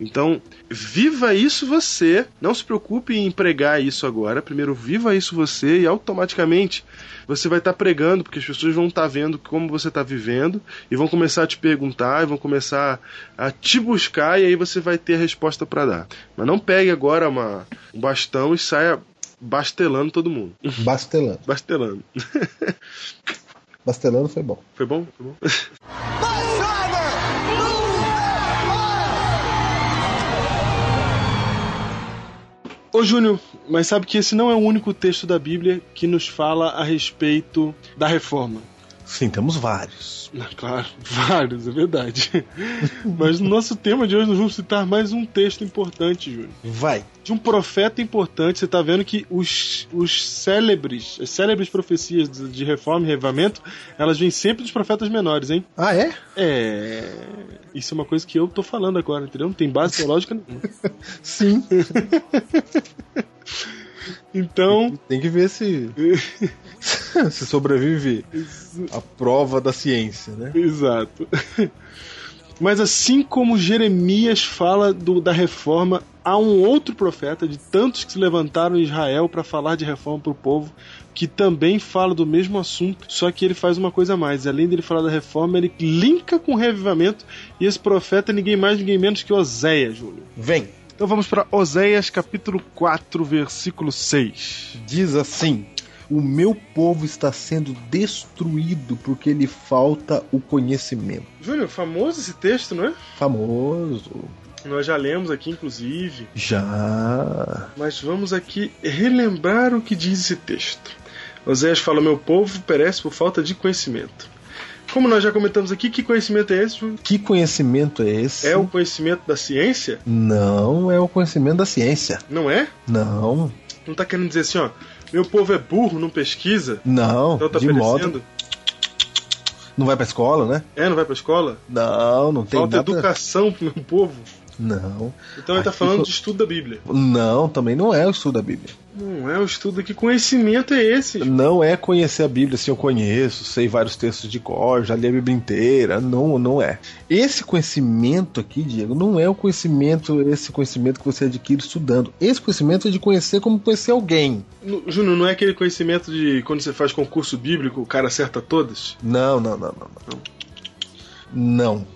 B: Então, viva isso você. Não se preocupe em pregar isso agora. Primeiro, viva isso você e automaticamente você vai estar pregando, porque as pessoas vão estar vendo como você está vivendo e vão começar a te perguntar, e vão começar a te buscar e aí você vai ter a resposta para dar. Mas não pegue agora uma, um bastão e saia bastelando todo mundo.
C: Bastelando.
B: Bastelando. (laughs)
C: Bastelando foi bom.
B: Foi bom? Foi bom? Ô Júnior, mas sabe que esse não é o único texto da Bíblia que nos fala a respeito da reforma.
C: Sim, temos vários.
B: Ah, Claro, (laughs) vários, é verdade. Mas no nosso tema de hoje nós vamos citar mais um texto importante, Júnior.
C: Vai.
B: De um profeta importante, você tá vendo que os, os célebres, as célebres profecias de, de reforma e revamento, elas vêm sempre dos profetas menores, hein?
C: Ah, é?
B: É. Isso é uma coisa que eu tô falando agora, entendeu? Não tem base teológica nenhuma. (laughs)
C: Sim.
B: Então,
C: Tem que ver se. (laughs) (laughs) se sobrevive a prova da ciência, né?
B: Exato. (laughs) Mas assim como Jeremias fala do- da reforma, há um outro profeta de tantos que se levantaram em Israel para falar de reforma para o povo, que também fala do mesmo assunto, só que ele faz uma coisa a mais. Além dele falar da reforma, ele linka com o revivamento, e esse profeta é ninguém mais, ninguém menos que Oséias, Júlio.
C: Vem.
B: Então vamos para Oséias capítulo 4, versículo 6.
C: Diz assim: O meu povo está sendo destruído porque lhe falta o conhecimento.
B: Júlio, famoso esse texto, não é?
C: Famoso.
B: Nós já lemos aqui, inclusive.
C: Já.
B: Mas vamos aqui relembrar o que diz esse texto. Oséias fala: Meu povo perece por falta de conhecimento. Como nós já comentamos aqui, que conhecimento é esse? Júlio?
C: Que conhecimento é esse?
B: É o conhecimento da ciência?
C: Não é o conhecimento da ciência.
B: Não é?
C: Não.
B: Não tá querendo dizer assim, ó. Meu povo é burro, não pesquisa?
C: Não.
B: Então tá
C: de
B: perecendo?
C: modo. Não vai pra escola, né?
B: É, não vai pra escola?
C: Não, não tem
B: Falta
C: nada.
B: educação pro meu povo?
C: Não.
B: Então ele tá
C: Aqui
B: falando de estudo da Bíblia.
C: Não, também não é o estudo da Bíblia.
B: Não é o estudo, que conhecimento é esse?
C: Não é conhecer a Bíblia, assim, eu conheço, sei vários textos de cor, já li a Bíblia inteira. Não, não é. Esse conhecimento aqui, Diego, não é o conhecimento, esse conhecimento que você adquire estudando. Esse conhecimento é de conhecer como conhecer alguém.
B: Júnior, não é aquele conhecimento de quando você faz concurso bíblico, o cara acerta todas?
C: Não, não, não, não, não. Não.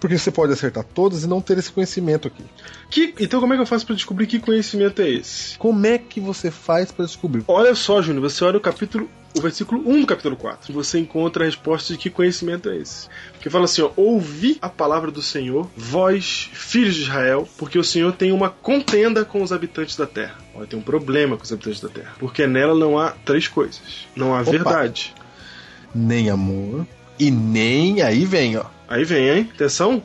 C: Porque você pode acertar todas e não ter esse conhecimento aqui.
B: Que- então como é que eu faço pra descobrir que conhecimento é esse?
C: Como é que você faz para descobrir?
B: Olha só, Júnior, você olha o capítulo, o versículo 1 do capítulo 4. Você encontra a resposta de que conhecimento é esse. Porque fala assim, ó, ouvi a palavra do Senhor, vós, filhos de Israel, porque o Senhor tem uma contenda com os habitantes da terra. Olha, tem um problema com os habitantes da terra. Porque nela não há três coisas. Não há verdade,
C: Nem amor, E nem aí vem, ó.
B: Aí vem, hein? Atenção.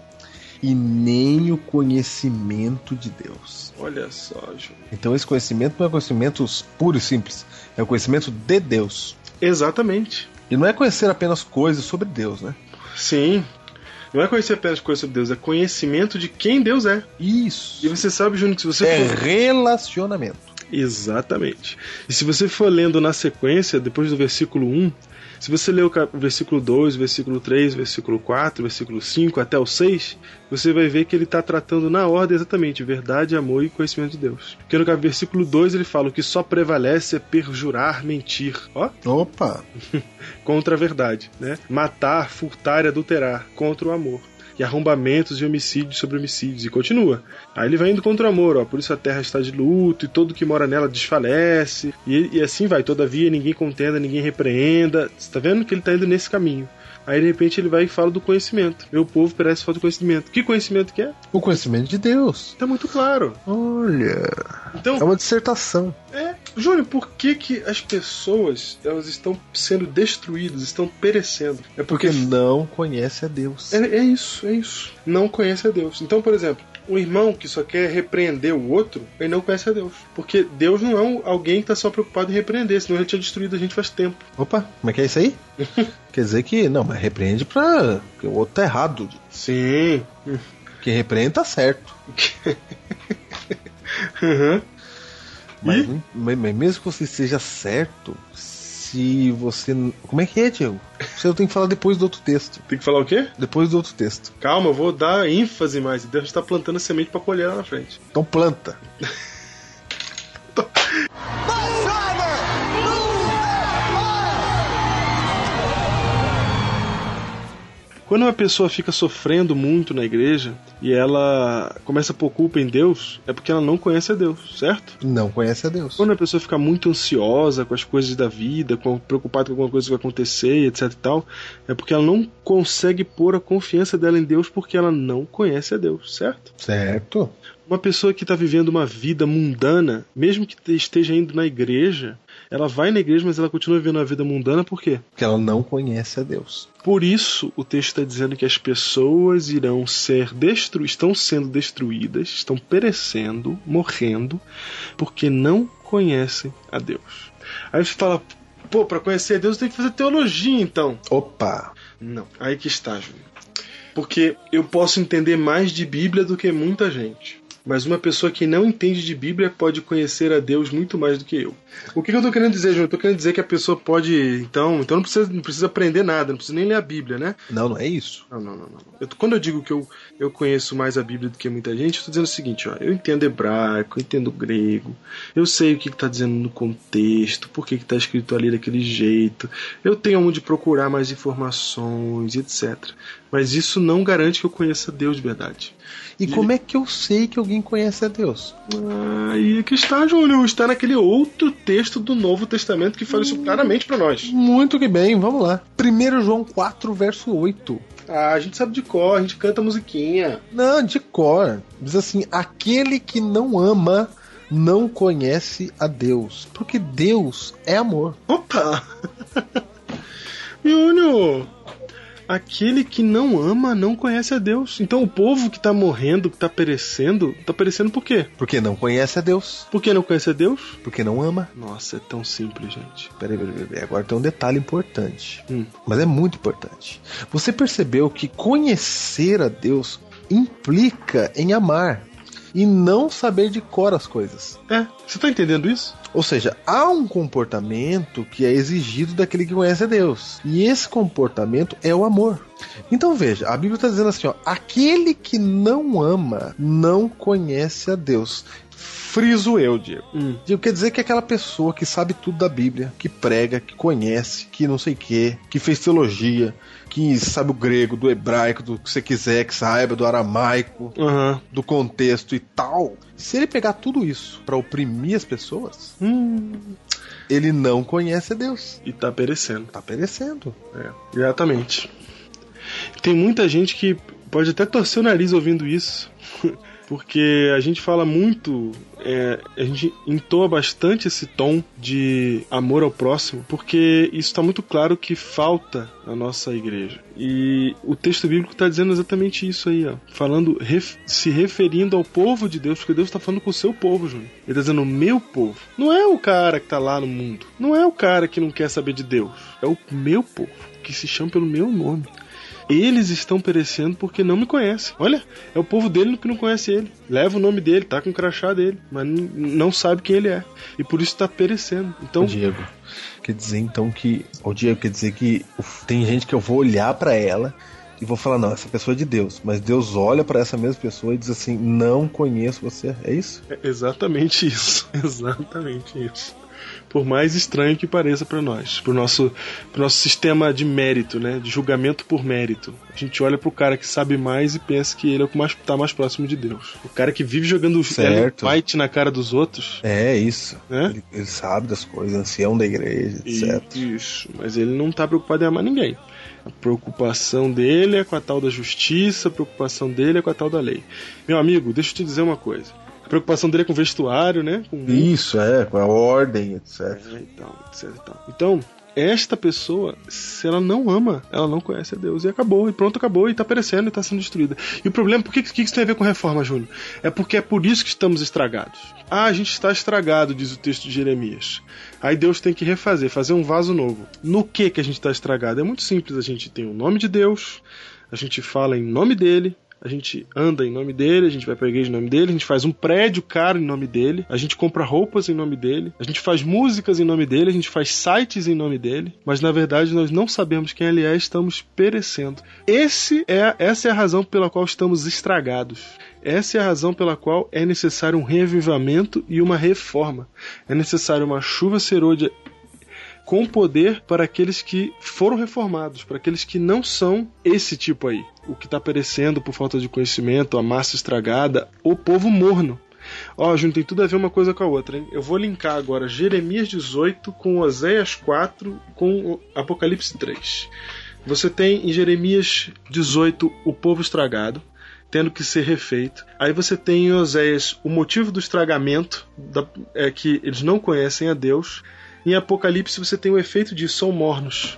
C: E nem o conhecimento de Deus.
B: Olha só, Júnior.
C: Então esse conhecimento não é conhecimento puro e simples, é o conhecimento de Deus.
B: Exatamente.
C: E não é conhecer apenas coisas sobre Deus, né?
B: Sim. Não é conhecer apenas coisas sobre Deus, é conhecimento de quem Deus é.
C: Isso.
B: E você sabe, Júnior, que se você
C: É
B: for.
C: relacionamento.
B: Exatamente. E se você for lendo na sequência, depois do versículo 1, se você ler o, versículo 2, o versículo 3, o versículo 4, o versículo 5 até o 6, você vai ver que ele está tratando na ordem exatamente verdade, amor e conhecimento de Deus. Porque no versículo 2 ele fala: o que só prevalece é perjurar, mentir. Ó,
C: Opa. (laughs)
B: contra a verdade, né? Matar, furtar e adulterar contra o amor. E arrombamentos e homicídios sobre homicídios. E continua. Aí ele vai indo contra o amor, ó. Por isso a terra está de luto, e todo que mora nela desfalece. E, e assim vai. Todavia ninguém contenda, ninguém repreenda. Você tá vendo que ele tá indo nesse caminho. Aí de repente ele vai e fala do conhecimento. Meu povo perece falta de conhecimento. Que conhecimento que é?
C: O conhecimento de Deus.
B: Tá muito claro.
C: Olha.
B: Então,
C: É uma dissertação.
B: É, Júnior, por que, que as pessoas elas estão sendo destruídas, estão perecendo? É
C: Porque não conhece a Deus.
B: É, é isso, é isso. Não conhece a Deus. Então, por exemplo, um irmão que só quer repreender o outro, ele não conhece a Deus. Porque Deus não é um- alguém que está só preocupado em repreender, senão ele tinha destruído a gente faz tempo.
C: Opa, como é que é isso aí? (laughs) Quer dizer que, não, mas repreende pra. Porque o outro tá errado.
B: Sim.
C: Quem repreende tá certo. (laughs)
B: Uhum.
C: Mas, mas- mas mesmo que você esteja certo, se você. Como é que é, Diego? Você tem que falar depois do outro texto.
B: Tem que falar o quê?
C: Depois do outro texto.
B: Calma, eu vou dar ênfase mais. Deus está plantando a semente para colher lá na frente.
C: Então planta. (laughs)
B: Quando uma pessoa fica sofrendo muito na igreja e ela começa a pôr culpa em Deus, é porque ela não conhece a Deus, certo?
C: Não conhece a Deus.
B: Quando a pessoa fica muito ansiosa com as coisas da vida, com, preocupada com alguma coisa que vai acontecer, etc e tal, é porque ela não consegue pôr a confiança dela em Deus porque ela não conhece a Deus, certo?
C: Certo?
B: Uma pessoa que está vivendo uma vida mundana, mesmo que esteja indo na igreja, ela vai na igreja, mas ela continua vivendo uma vida mundana por quê?
C: Porque ela não conhece a Deus.
B: Por isso, o texto está dizendo que as pessoas irão ser destru estão sendo destruídas, estão perecendo, morrendo, porque não conhecem a Deus. Aí você fala, pô, para conhecer a Deus tem que fazer teologia então.
C: Opa!
B: Não, aí que está, Júlio. Porque eu posso entender mais de Bíblia do que muita gente. Mas uma pessoa que não entende de Bíblia pode conhecer a Deus muito mais do que eu. O que, que eu tô querendo dizer, Júnior? Eu tô querendo dizer que a pessoa pode. Então, então não precisa, não precisa aprender nada, não precisa nem ler a Bíblia, né?
C: Não, não é isso.
B: Não, não, não, não. Eu quando eu digo que eu, eu conheço mais a Bíblia do que muita gente, eu tô dizendo o seguinte, ó. Eu entendo hebraico, eu entendo grego, eu sei o que, que tá dizendo no contexto, por que, que tá escrito ali daquele jeito, eu tenho onde procurar mais informações, etc. Mas isso não garante que eu conheça Deus de verdade.
C: E como é que eu sei que alguém conhece a Deus?
B: Aí que está, Júnior, está naquele outro texto do Novo Testamento que fala isso claramente pra nós.
C: Muito que bem, vamos lá. 1 João 4, verso 8.
B: Ah, a gente sabe de cor, a gente canta musiquinha.
C: Não, de cor. Diz assim: aquele que não ama não conhece a Deus, porque Deus é amor.
B: Opa! (laughs) Júnior! Aquele que não ama não conhece a Deus. Então o povo que tá morrendo, que tá perecendo, tá perecendo por quê?
C: Porque não conhece a Deus,
B: Por que não conhece a Deus?
C: porque não ama.
B: Nossa, é tão simples, gente.
C: Peraí, peraí, peraí. Agora tem um detalhe importante.
B: Hum.
C: Mas é muito importante. Você percebeu que conhecer a Deus implica em amar e não saber de cor as coisas.
B: É, você tá entendendo isso?
C: Ou seja, há um comportamento que é exigido daquele que conhece a Deus. E esse comportamento é o amor. Então veja, a Bíblia está dizendo assim: ó, aquele que não ama não conhece a Deus. Friso eu, Diego.
B: Hum.
C: Diego quer dizer que aquela pessoa que sabe tudo da Bíblia, que prega, que conhece, que não sei o que, que fez teologia, que sabe o grego, do hebraico, do que você quiser que saiba, do aramaico,
B: Aham.
C: do contexto e tal. Se ele pegar tudo isso para oprimir as pessoas,
B: Hum.
C: ele não conhece Deus.
B: E tá perecendo.
C: Tá perecendo.
B: É, exatamente. Tem muita gente que pode até torcer o nariz ouvindo isso. (laughs) Porque a gente fala muito, é, a gente entoa bastante esse tom de amor ao próximo, porque isso está muito claro que falta na nossa igreja. E o texto bíblico está dizendo exatamente isso aí, ó. Falando, ref- se referindo ao povo de Deus, porque Deus está falando com o seu povo, Júnior. Ele está dizendo meu povo. Não é o cara que está lá no mundo. Não é o cara que não quer saber de Deus. É o meu povo, que se chama pelo meu nome. Eles estão perecendo porque não me conhecem. Olha, é o povo dele que não conhece ele. Leva o nome dele, tá com o crachá dele, mas não sabe quem ele é. E por isso está perecendo. Então,
C: Diego, quer dizer então que. O Diego quer dizer que uf, tem gente que eu vou olhar pra ela e vou falar, não, essa pessoa é de Deus. Mas Deus olha pra essa mesma pessoa e diz assim, não conheço você. É isso?
B: é exatamente isso. (laughs) Exatamente isso. Por mais estranho que pareça para nós, pro nosso, pro nosso sistema de mérito, né, de julgamento por mérito. A gente olha pro cara que sabe mais e pensa que ele é o que mais tá mais próximo de Deus. O cara que vive jogando
C: Certo.
B: White na cara dos outros,
C: É isso.
B: né?
C: Ele, ele sabe das coisas, ancião da igreja, etc.
B: Isso, mas ele não tá preocupado em amar ninguém. A preocupação dele é com a tal da justiça, a preocupação dele é com a tal da lei. Meu amigo, deixa eu te dizer uma coisa. A preocupação dele é com o vestuário, né? Com
C: Isso, é, com a ordem, etc.
B: É, e tal, etc e tal. Então, esta pessoa, se ela não ama, ela não conhece a Deus. E acabou, e pronto, acabou, e tá perecendo, e tá sendo destruída. E o problema, por que, que isso tem a ver com reforma, Júnior? É porque é por isso que estamos estragados. Ah, a gente está estragado, diz o texto de Jeremias. Aí Deus tem que refazer, fazer um vaso novo. No que que a gente está estragado? É muito simples, a gente tem o nome de Deus, a gente fala em nome dele, a gente anda em nome dele, a gente vai pra igreja em nome dele, a gente faz um prédio caro em nome dele, a gente compra roupas em nome dele, a gente faz músicas em nome dele, a gente faz sites em nome dele, mas na verdade nós não sabemos quem ele é estamos perecendo. Esse é, essa é a razão pela qual estamos estragados. Essa é a razão pela qual é necessário um revivamento e uma reforma. É necessário uma chuva serôdia com poder para aqueles que foram reformados, para aqueles que não são esse tipo aí. O que está perecendo por falta de conhecimento, a massa estragada, o povo morno. Ó, Júnior, tem tudo a ver uma coisa com a outra, hein? Eu vou linkar agora Jeremias 18 com Oséias 4 com Apocalipse 3. Você tem em Jeremias 18 o povo estragado, tendo que ser refeito. Aí você tem em Oséias o motivo do estragamento, da- é que eles não conhecem a Deus. Em Apocalipse você tem o efeito disso, são mornos.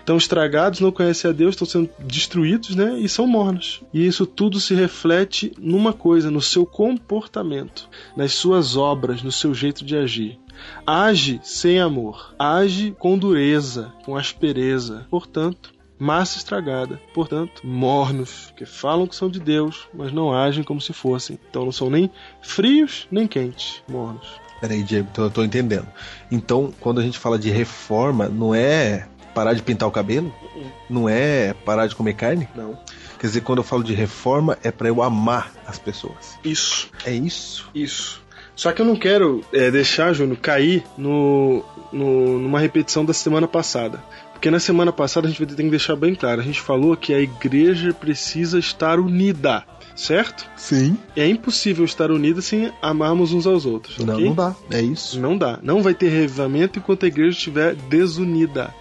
B: Estão estragados, não conhecem a Deus, estão sendo destruídos, né? E são mornos. E isso tudo se reflete numa coisa, no seu comportamento, nas suas obras, no seu jeito de agir. Age sem amor, age com dureza, com aspereza. Portanto, massa estragada, portanto, mornos, que falam que são de Deus, mas não agem como se fossem. Então não são nem frios nem quentes, mornos.
C: Peraí, Diego, então eu tô entendendo. Então, quando a gente fala de reforma, não é parar de pintar o cabelo? Não é parar de comer carne?
B: Não.
C: Quer dizer, quando eu falo de reforma, é pra eu amar as pessoas.
B: Isso.
C: É isso?
B: Isso. Só que eu não quero é, deixar, Júnior, cair no, no- numa repetição da semana passada. Porque na semana passada a gente ter que deixar bem claro. A gente falou que a igreja precisa estar unida, certo?
C: Sim.
B: É impossível estar unida sem amarmos uns aos outros.
C: Não,
B: ok?
C: não dá. É isso.
B: Não dá. Não vai ter revivamento enquanto a igreja estiver desunida.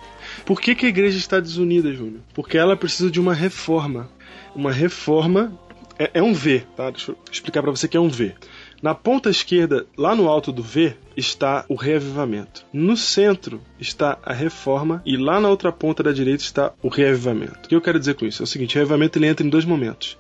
B: Por que, que a igreja está desunida, Júnior? Porque ela precisa de uma reforma. Uma reforma é, é um V, tá? Deixa eu explicar para você que é um V. Na ponta esquerda, lá no alto do V, está o reavivamento. No centro está a reforma e lá na outra ponta da direita está o reavivamento. O que eu quero dizer com isso? É o seguinte, o reavivamento ele entra em dois momentos.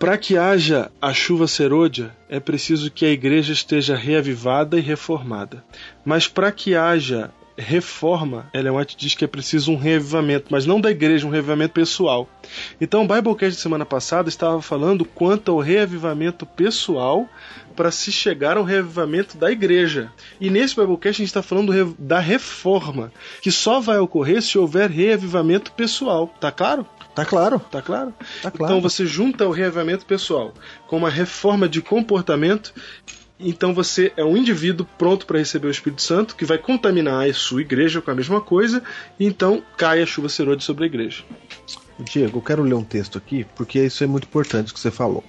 B: Para que haja a chuva serôdia, é preciso que a igreja esteja reavivada e reformada. Mas para que haja reforma, Ellen White diz que é preciso um reavivamento, mas não da igreja, um reavivamento pessoal. Então, o Biblecast de semana passada estava falando quanto ao reavivamento pessoal para se chegar ao reavivamento da igreja. E nesse Biblecast a gente está falando da reforma, que só vai ocorrer se houver reavivamento pessoal. Tá claro?
C: Tá claro.
B: Tá claro?
C: Tá claro.
B: Então você junta o reavivamento pessoal com uma reforma de comportamento. Então você é um indivíduo pronto para receber o Espírito Santo que vai contaminar a sua igreja com a mesma coisa. E então cai a chuva serôdia sobre a igreja.
C: Diego, eu quero ler um texto aqui, porque isso é muito importante que você falou.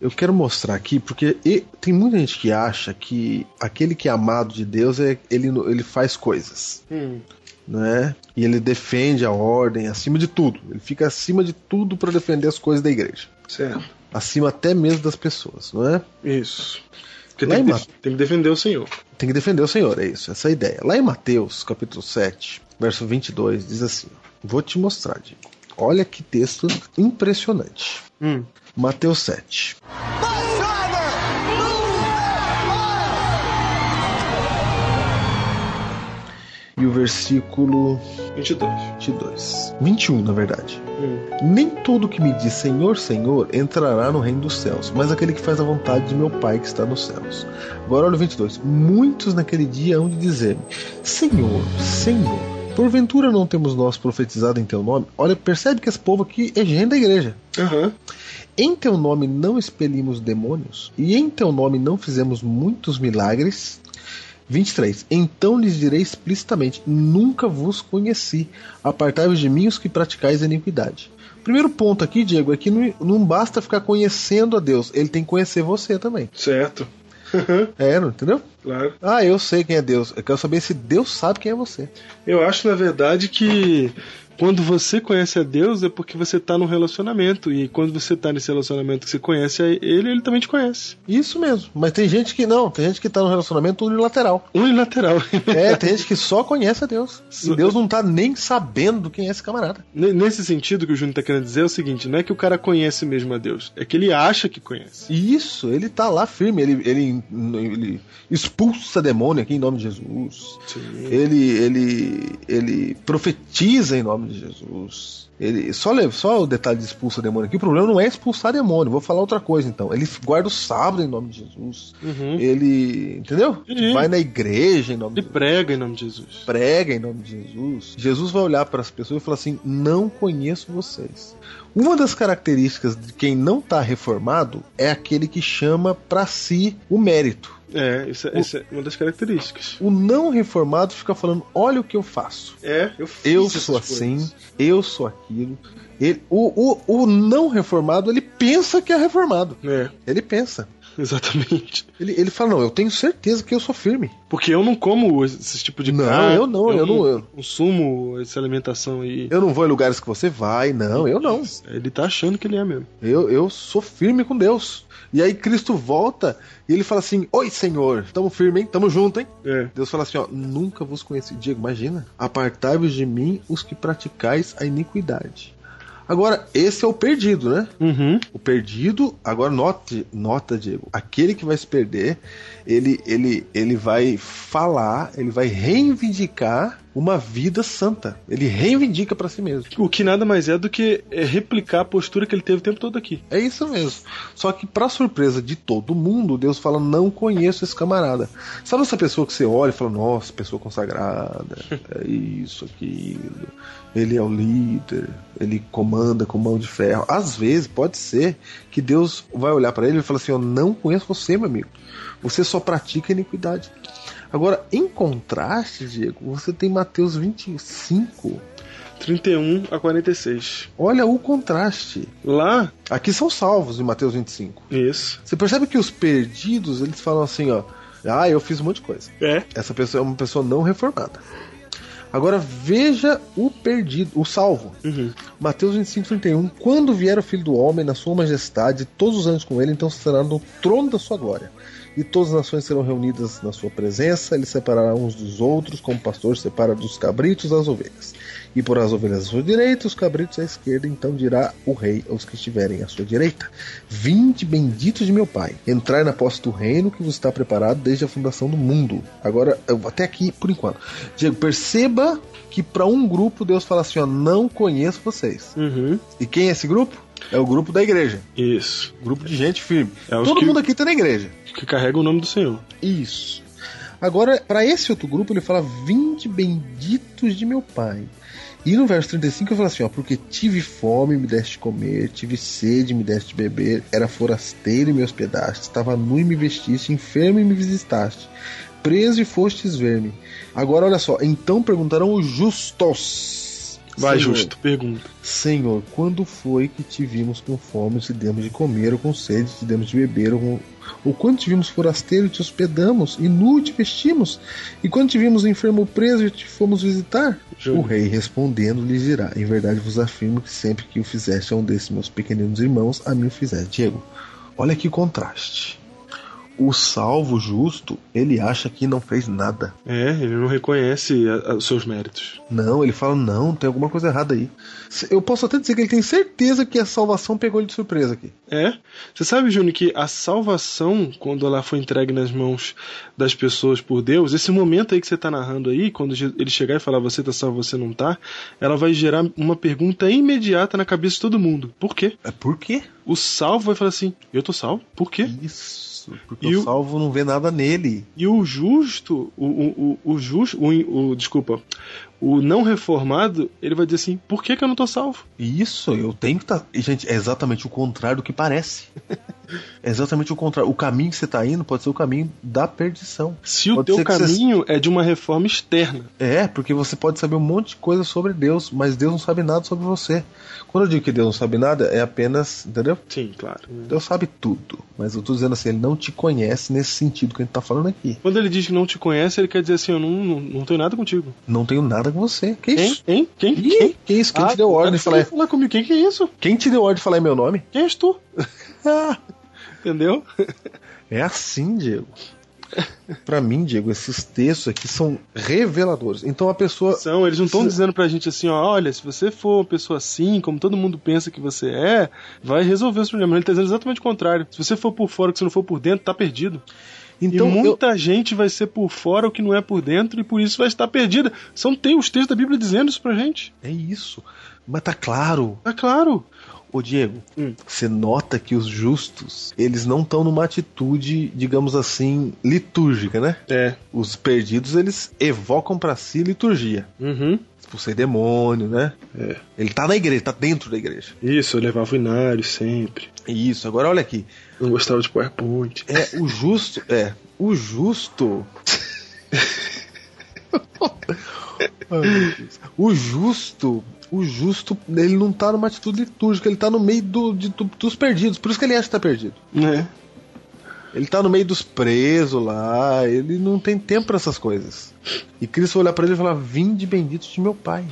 C: Eu quero mostrar aqui, porque tem muita gente que acha que aquele que é amado de Deus é ele, ele faz coisas,
B: Hum,
C: né? E ele defende a ordem acima de tudo. Ele fica acima de tudo para defender as coisas da igreja.
B: certo.
C: Acima até mesmo das pessoas, não é?
B: Isso. Porque tem
C: em
B: que, tem que defender o Senhor.
C: Tem que defender o Senhor, é isso, essa é a ideia. Lá em Mateus, capítulo 7, verso 22, diz assim: Vou te mostrar, Diego. Olha que texto impressionante.
B: Hum.
C: Mateus 7. E o versículo
B: 22.
C: 22. 21, na verdade.
B: Hum.
C: Nem todo que me diz Senhor, Senhor entrará no reino dos céus, mas aquele que faz a vontade de meu Pai que está nos céus. Agora olha o 22. Muitos naquele dia hão de dizer-me: Senhor, Senhor, porventura não temos nós profetizado em teu nome? Olha, percebe que esse povo aqui é gente da igreja.
B: Aham.
C: Em teu nome não expelimos demônios, e em teu nome não fizemos muitos milagres. 23. Então lhes direi explicitamente: Nunca vos conheci. Apartai-vos de mim os que praticais a iniquidade. Primeiro ponto aqui, Diego, é que não, não basta ficar conhecendo a Deus, ele tem que conhecer você também.
B: Certo. (laughs)
C: É, não entendeu?
B: claro.
C: Ah, eu sei quem é Deus. Eu quero saber se Deus sabe quem é você.
B: Eu acho, na verdade, que quando você conhece a Deus é porque você tá num relacionamento. E quando você tá nesse relacionamento que você conhece a ele, ele também te conhece.
C: Isso mesmo. Mas tem gente que não, tem gente que tá no relacionamento unilateral.
B: Unilateral.
C: É, (laughs) tem gente que só conhece a Deus. E Deus não tá nem sabendo quem é esse camarada.
B: Nesse sentido que o Júnior tá querendo dizer é o seguinte: não é que o cara conhece mesmo a Deus, é que ele acha que conhece.
C: Isso, ele tá lá firme, ele, ele, ele expulsa demônio aqui em nome de Jesus. Ele, ele, ele profetiza em nome de Jesus. Ele só só o detalhe de expulsa demônio aqui. O problema não é expulsar demônio. Vou falar outra coisa então. Ele guarda o sábado em nome de Jesus.
B: Uhum.
C: Ele, entendeu?
B: Entendi.
C: Vai na igreja em nome de Jesus.
B: prega em nome de Jesus.
C: Prega em nome de Jesus. Jesus vai olhar para as pessoas e falar assim: Não conheço vocês. Uma das características de quem não está reformado é aquele que chama para si o mérito.
B: É, isso é, isso é uma das características.
C: O não reformado fica falando: olha o que eu faço.
B: É, eu fiz
C: Eu sou
B: coisas.
C: assim, eu sou aquilo. Ele, o, o, o não reformado, ele pensa que é reformado.
B: É,
C: Ele pensa.
B: exatamente.
C: Ele, ele fala: não, eu tenho certeza que eu sou firme.
B: Porque eu não como esse tipo de
C: Não,
B: carne.
C: eu não, eu não- eu-
B: consumo essa alimentação aí.
C: Eu não vou em lugares que você vai, não, eu não.
B: Ele tá achando que ele é mesmo.
C: Eu, eu sou firme com Deus. E aí Cristo volta e ele fala assim: Oi, Senhor, tamo firme, hein? Tamo junto, hein?
B: É.
C: Deus fala assim: ó, nunca vos conheci. Diego, imagina. Apartai-vos de mim os que praticais a iniquidade. Agora, esse é o perdido, né?
B: Uhum.
C: O perdido, agora note, nota, Diego, aquele que vai se perder, ele, ele, ele vai falar, ele vai reivindicar uma vida santa. Ele reivindica pra si mesmo.
B: O que nada mais é do que é, replicar a postura que ele teve o tempo todo aqui.
C: É isso mesmo. Só que, pra surpresa de todo mundo, Deus fala: Não conheço esse camarada. Sabe essa pessoa que você olha e fala: Nossa, pessoa consagrada, é isso, aquilo. Ele é o líder, ele comanda com mão de ferro. Às vezes, pode ser que Deus vai olhar pra ele e falar assim: Eu não conheço você, meu amigo. Você só pratica iniquidade. Agora, em contraste, Diego, você tem Mateus 25.
B: 31 a 46.
C: Olha o contraste.
B: Lá,
C: Aqui são salvos em Mateus 25.
B: isso.
C: Você percebe que os perdidos, eles falam assim, ó. Ah, eu fiz um monte de coisa.
B: É.
C: Essa pessoa é uma pessoa não reformada. Agora veja o perdido, o salvo.
B: Uhum.
C: Mateus 25, 31. Quando vier o filho do homem na sua majestade, todos os anos com ele, então será no trono da sua glória. E todas as nações serão reunidas na sua presença, ele separará uns dos outros, como o pastor separa dos cabritos as ovelhas. E por as ovelhas à sua direita, os cabritos à esquerda, então dirá o rei aos que estiverem à sua direita: Vinde, benditos de meu Pai, entrai na posse do reino que vos está preparado desde a fundação do mundo. Agora, eu até aqui por enquanto. Diego, perceba que para um grupo Deus fala assim: ó, não conheço vocês.
B: Uhum.
C: E quem é esse grupo? É o grupo da igreja.
B: Isso.
C: Grupo de gente firme.
B: É
C: Todo
B: que-
C: mundo aqui tá na igreja.
B: Que carrega o nome do Senhor.
C: Isso. Agora, para esse outro grupo, ele fala: Vinde benditos de meu Pai. E no verso 35 ele fala assim: ó, Porque tive fome e me deste comer, tive sede e me deste beber, era forasteiro e me hospedaste, estava nu e me vestiste, enfermo e me visitaste, preso e fostes ver-me. Agora olha só: então perguntarão os justos.
B: Vai,
C: Senhor.
B: justo, pergunta.
C: Senhor, quando foi que te vimos com fome, te demos de comer, ou com sede, te demos de beber, ou, com- ou quando te vimos forasteiro, te hospedamos, e nu te vestimos, e quando te vimos enfermo ou preso, e te fomos visitar?
B: Júlio.
C: O rei respondendo lhes dirá: Em verdade vos afirmo que sempre que o fizeste a um desses meus pequeninos irmãos, a mim o fizeste. Diego, olha que contraste. O salvo justo, ele acha que não fez nada.
B: É, ele não reconhece os seus méritos.
C: Não, ele fala, não, tem alguma coisa errada aí. Eu posso até dizer que ele tem certeza que a salvação pegou ele de surpresa aqui.
B: É. Você sabe, Júnior, que a salvação, quando ela foi entregue nas mãos das pessoas por Deus, esse momento aí que você está narrando aí, quando ele chegar e falar você tá salvo, você não tá, ela vai gerar uma pergunta imediata na cabeça de todo mundo. Por quê?
C: É por quê?
B: O salvo vai falar assim: eu tô salvo? Por quê?
C: Isso, porque
B: E
C: o salvo não vê nada nele.
B: E o justo, o, o, o, o justo, o, o- desculpa, o não reformado, ele vai dizer assim: por que, que eu não tô salvo?
C: Isso, eu tenho que estar. Gente, é exatamente o contrário do que parece. (laughs) é exatamente o contrário. O caminho que você tá indo pode ser o caminho da perdição.
B: Se o
C: Pode
B: teu
C: ser que você-
B: caminho é de uma reforma externa.
C: É, porque você pode saber um monte de coisa sobre Deus, mas Deus não sabe nada sobre você. Quando eu digo que Deus não sabe nada, é apenas. Entendeu?
B: Sim, claro.
C: Deus sabe tudo. Mas eu tô dizendo assim, ele não te conhece nesse sentido que a gente tá falando aqui.
B: Quando ele diz que não te conhece, ele quer dizer assim: eu não, não, não tenho nada contigo.
C: Não tenho nada com você. Que
B: Quem?
C: isso?
B: Hein? Quem?
C: Ih, que isso? Quem
B: Ah,
C: te deu
B: tu
C: ordem
B: tá
C: de falar?
B: falar comigo? Quem que é isso?
C: Quem te deu ordem de falar em meu nome?
B: Quem és tu? (laughs)
C: Ah,
B: Entendeu? (laughs)
C: é assim, Diego. Pra mim, Diego, esses textos aqui são reveladores. Então a pessoa.
B: São, eles não estão
C: Se-
B: dizendo pra gente assim, ó, olha, se você for uma pessoa assim, como todo mundo pensa que você é, vai resolver os problemas. Ele tá dizendo exatamente o contrário. Se você for por fora, que você não for por dentro, tá perdido.
C: Então
B: e
C: eu-
B: muita gente vai ser por fora o que não é por dentro e por isso vai estar perdida. São tem os textos da Bíblia dizendo isso pra gente.
C: É isso. Mas tá claro.
B: Tá claro.
C: Ô Diego,
B: Hum.
C: você nota que os justos, eles não estão numa atitude, digamos assim, litúrgica, né?
B: É.
C: Os perdidos, eles evocam pra si liturgia.
B: Uhum.
C: Expulsei demônio, né?
B: É.
C: Ele tá na igreja, tá dentro da igreja.
B: Isso, eu levava o inário sempre.
C: Isso, agora olha aqui.
B: Não gostava de PowerPoint.
C: É, o justo. É, o justo. (laughs) O justo. O justo, ele não tá numa atitude litúrgica, ele tá no meio do, de- do- dos perdidos. Por isso que ele acha que tá perdido.
B: É.
C: Ele tá no meio dos presos lá, ele não tem tempo pra essas coisas. E Cristo vai olhar pra ele e falar: Vinde benditos de meu Pai.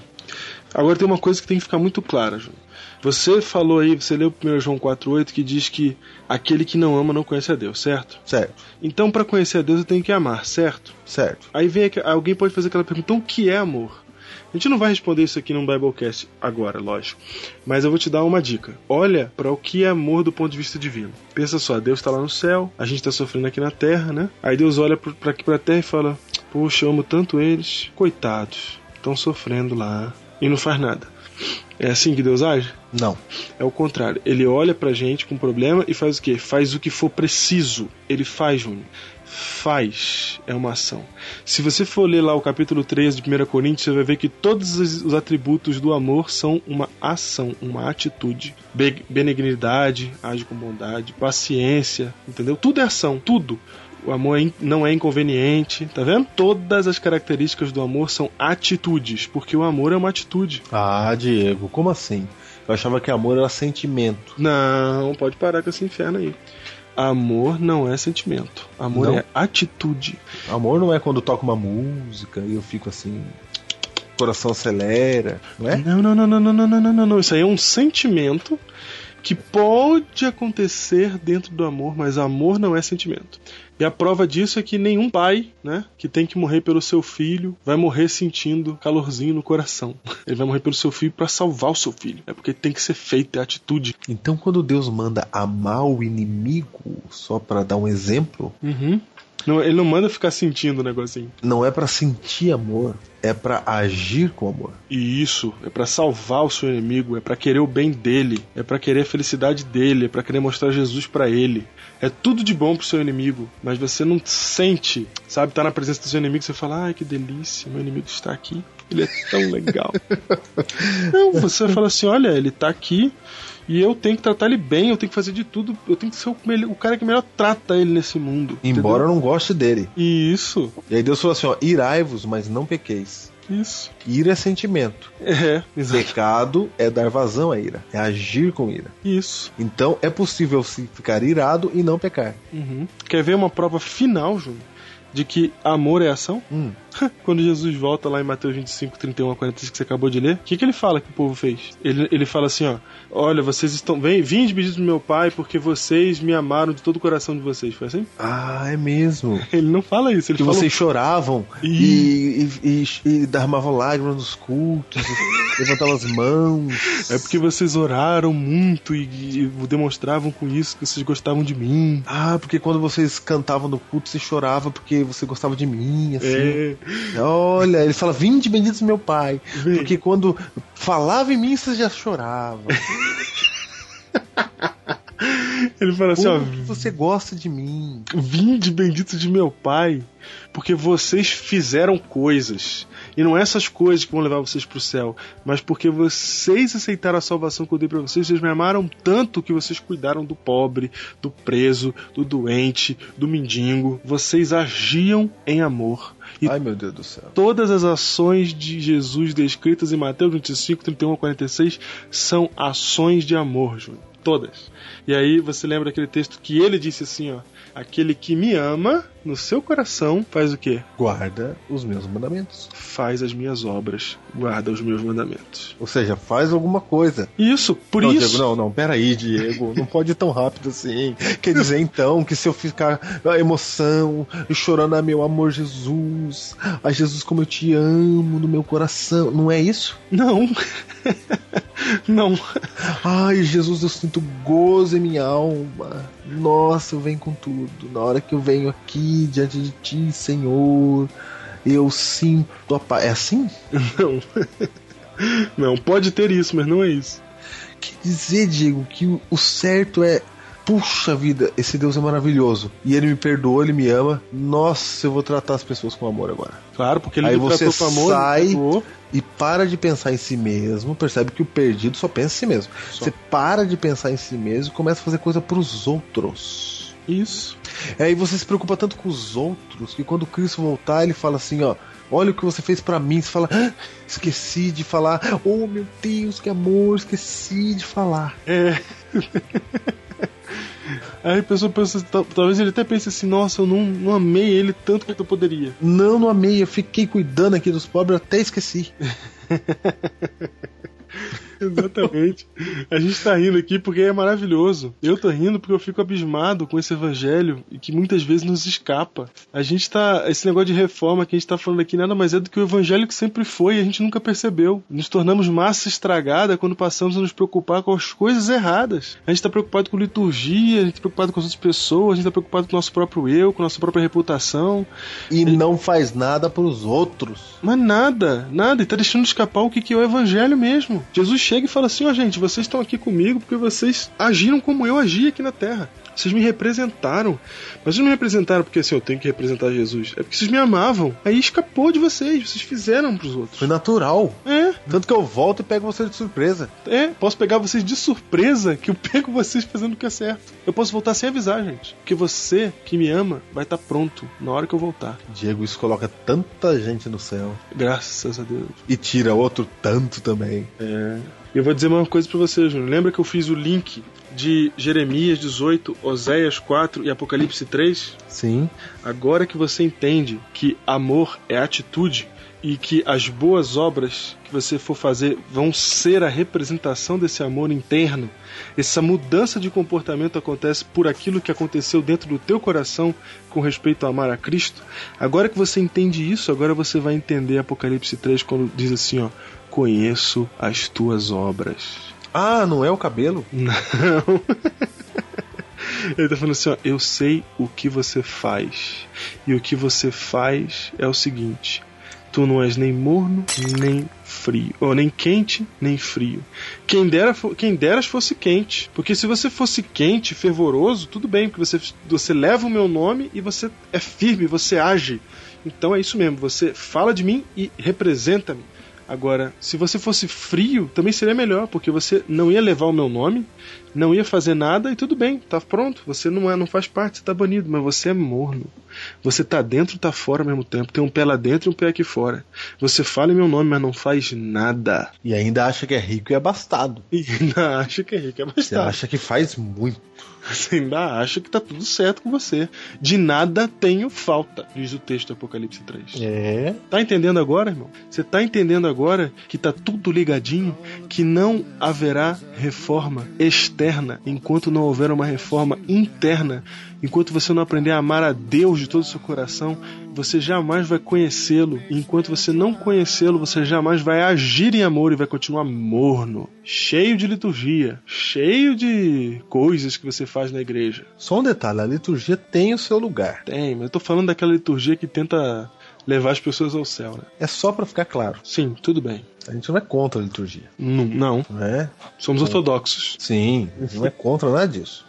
B: Agora tem uma coisa que tem que ficar muito clara, João. Você falou aí, você leu 1 João 4,8 que diz que aquele que não ama não conhece a Deus, certo?
C: Certo,
B: Então, para conhecer a Deus, eu tenho que amar, certo?
C: certo.
B: Aí vem aqui- alguém pode fazer aquela pergunta: então o que é amor? A gente não vai responder isso aqui num Biblecast agora, lógico. Mas eu vou te dar uma dica. Olha para o que é amor do ponto de vista divino. Pensa só, Deus está lá no céu, a gente está sofrendo aqui na terra, né? Aí Deus olha para aqui para a terra e fala: Poxa, eu amo tanto eles, coitados, estão sofrendo lá e não faz nada. É assim que Deus age?
C: Não.
B: É o contrário. Ele olha pra gente com problema e faz o quê? Faz o que for preciso. Ele faz, Júnior. Faz. É uma ação. Se você for ler lá o capítulo 13 de 1 Coríntios, você vai ver que todos os os atributos do amor são uma ação, uma atitude. Be- Benignidade, age com bondade, paciência, entendeu? Tudo é ação, tudo. O amor é não é inconveniente, tá vendo? Todas as características do amor são atitudes, porque o amor é uma atitude.
C: Ah, Diego, como assim? Eu achava que amor era sentimento.
B: Não, pode parar com esse inferno aí. Amor não é sentimento. Amor
C: Não?
B: é atitude.
C: Amor não é quando toca uma música e eu fico assim. Coração acelera, não é?
B: Não, não, não, não, não, não, não, não, não, não. Isso aí é um sentimento que pode acontecer dentro do amor, mas amor não é sentimento. E a prova disso é que nenhum pai, né, que tem que morrer pelo seu filho, vai morrer sentindo calorzinho no coração. (laughs) Ele vai morrer pelo seu filho para salvar o seu filho. É porque tem que ser feita a atitude.
C: Então, quando Deus manda amar o inimigo, só pra dar um exemplo,
B: Uhum. Não, ele não manda ficar sentindo o negocinho.
C: não é pra sentir amor, é pra agir com amor.
B: E isso é pra salvar o seu inimigo, é pra querer o bem dele, é pra querer a felicidade dele, é pra querer mostrar Jesus pra ele. É tudo de bom pro seu inimigo, mas você não sente, sabe, tá na presença do seu inimigo, você fala: "Ai, que delícia, meu inimigo está aqui. Ele é tão legal". (laughs) não, você fala assim: "Olha, ele tá aqui, e eu tenho que tratar ele bem, eu tenho que fazer de tudo, eu tenho que ser o, melhor- o cara que melhor trata ele nesse mundo.
C: Embora eu
B: entendeu?
C: não goste dele.
B: Isso.
C: E aí Deus falou assim: ó, irai-vos, mas não pequeis.
B: Isso.
C: Ira é sentimento.
B: É, exato.
C: Pecado é dar vazão à ira, é agir com ira.
B: Isso.
C: Então é possível se ficar irado e não pecar.
B: Uhum. Quer ver uma prova final, Júnior? De que amor é ação?
C: Hum. (laughs)
B: Quando Jesus volta lá em Mateus 25, 31 a 46 que você acabou de ler, o que, que ele fala que o povo fez? Ele, ele fala assim, ó, olha, vocês estão, vem, vinde bendito do meu pai, porque vocês me amaram de todo o coração de vocês. Foi assim?
C: Ah, é mesmo. (laughs)
B: Ele não fala isso, ele
C: Que
B: fala
C: vocês choravam e, e, e, e derramavam lágrimas nos cultos, (laughs) levantavam as mãos.
B: É porque vocês oraram muito e, e demonstravam com isso que vocês gostavam de mim.
C: Ah, porque quando vocês cantavam no culto, você chorava porque você gostava de mim, assim.
B: É,
C: Olha, ele fala, vinde benditos meu pai.
B: Vem.
C: Porque quando falava em mim, você já chorava. (laughs)
B: ele fala assim, ó,
C: você gosta de mim?
B: Vinde bendito de meu Pai, porque vocês fizeram coisas. E não é essas coisas que vão levar vocês pro céu, mas porque vocês aceitaram a salvação que eu dei pra vocês, vocês me amaram tanto que vocês cuidaram do pobre, do preso, do doente, do mendigo. Vocês agiam em amor. E
C: Ai, meu Deus do céu.
B: todas as ações de Jesus descritas em Mateus 25, 31 a 46 são ações de amor, Júnior. Todas. E aí você lembra aquele texto que ele disse assim, ó: Aquele que me ama, no seu coração, faz o quê?
C: Guarda os meus mandamentos.
B: Faz as minhas obras, guarda os meus mandamentos.
C: Ou seja, faz alguma coisa.
B: Isso, por
C: não,
B: isso.
C: Diego, não, não, peraí, Diego. Não pode ir tão rápido assim. Quer dizer, então, que se eu ficar a emoção e chorando, ah, meu amor, Jesus. Ai, Jesus, como eu te amo no meu coração. Não é isso?
B: Não. (laughs) não.
C: Ai, Jesus, eu sinto gozo em minha alma. Nossa, eu venho com tudo. Na hora que eu venho aqui diante de ti, Senhor, eu sinto a paz. É assim? (laughs)
B: Não. Não, pode ter isso, mas não é isso.
C: Quer dizer, Diego, que o- certo é. Puxa vida, esse Deus é maravilhoso. E ele me perdoou, ele me ama. Nossa, eu vou tratar as pessoas com amor agora.
B: Claro, porque ele
C: Aí você
B: tratou com amor,
C: sai-. E para de pensar em si mesmo, percebe que o perdido só pensa em si mesmo.
B: Só.
C: Você para de pensar em si mesmo e começa a fazer coisa pros outros.
B: Isso.
C: Aí você se preocupa tanto com os outros que quando Cristo voltar, ele fala assim, ó. Olha o que você fez pra mim. Você fala, "Ah, esqueci de falar. Oh meu Deus, que amor, esqueci de falar.
B: É. (laughs) Aí a pessoa pensa, tal- talvez ele até pense assim, nossa, eu não, não amei ele tanto quanto eu poderia.
C: Não, não amei, eu fiquei cuidando aqui dos pobres, até esqueci. (laughs) (laughs)
B: Exatamente. A gente tá rindo aqui porque é maravilhoso. Eu tô rindo porque eu fico abismado com esse evangelho e que muitas vezes nos escapa. A gente tá. Esse negócio de reforma que a gente tá falando aqui nada mais é do que o evangelho que sempre foi e a gente nunca percebeu. Nos tornamos massa estragada quando passamos a nos preocupar com as coisas erradas. A gente tá preocupado com liturgia, a gente tá preocupado com as outras pessoas, a gente tá preocupado com o nosso próprio eu, com a nossa própria reputação.
C: E não faz nada pros outros.
B: Mas nada, nada, e tá deixando escapar o que, que é o evangelho mesmo. Jesus chega e fala assim: ó, gente, vocês estão aqui comigo porque vocês agiram como eu agi aqui na terra. Vocês me representaram. Mas vocês não me representaram porque assim, eu tenho que representar Jesus. É porque vocês me amavam. Aí escapou de vocês, vocês fizeram pros outros.
C: Foi natural.
B: É,
C: Tanto que eu volto e pego você de surpresa.
B: é, posso pegar vocês de surpresa que eu (laughs) pego vocês fazendo o que é certo. Eu posso voltar sem avisar, gente. Porque você que me ama vai estar pronto na hora que eu voltar.
C: Diego, isso coloca tanta gente no céu.
B: Graças a Deus.
C: E tira outro tanto também.
B: É. Eu vou dizer uma coisa pra você, Júnior. Lembra que eu fiz o link de Jeremias 18, Oséias 4 e Apocalipse 3?
C: Sim.
B: Agora que você entende que amor é atitude e que as boas obras que você for fazer vão ser a representação desse amor interno, essa mudança de comportamento acontece por aquilo que aconteceu dentro do teu coração com respeito a amar a Cristo. Agora que você entende isso, agora você vai entender Apocalipse 3 quando diz assim, ó: "Conheço as tuas obras".
C: Ah, não é o cabelo? (laughs)
B: Não. Ele tá falando assim, ó, eu sei o que você faz. E o que você faz é o seguinte: tu não és nem morno, nem frio, ou nem quente, nem frio. Quem dera, quem deras fosse quente, porque se você fosse quente, fervoroso, tudo bem, porque você, você leva o meu nome e você é firme, você age. Então é isso mesmo, você fala de mim e representa-me. Agora, se você fosse frio, também seria melhor, porque você não ia levar o meu nome, não ia fazer nada e tudo bem, tá pronto. Você não é, não faz parte, você tá banido, mas você é morno. Você tá dentro e tá fora ao mesmo tempo. Tem um pé lá dentro e um pé aqui fora. Você fala em meu nome, mas não faz nada.
C: E ainda acha que é rico e abastado.
B: E ainda acha que é rico, é
C: Você
B: bastante.
C: acha que faz muito.
B: Você ainda acha que tá tudo certo com você. De nada tenho falta, diz o texto do Apocalipse 3.
C: É.
B: Tá entendendo agora, irmão? Você tá entendendo agora que tá tudo ligadinho, que não haverá reforma externa enquanto não houver uma reforma interna, enquanto você não aprender a amar a Deus de todo o seu coração, você jamais vai conhecê-lo. E enquanto você não conhecê-lo, você jamais vai agir em amor e vai continuar morno, cheio de liturgia, cheio de coisas que você faz na igreja.
C: Só um detalhe, a liturgia tem o seu lugar.
B: Tem, mas eu tô falando daquela liturgia que tenta levar as pessoas ao céu, né?
C: É só pra ficar claro.
B: Sim, tudo bem.
C: A gente não é contra a liturgia,
B: Não, não.
C: né?
B: somos ortodoxos.
C: Sim, a gente não é contra nada disso.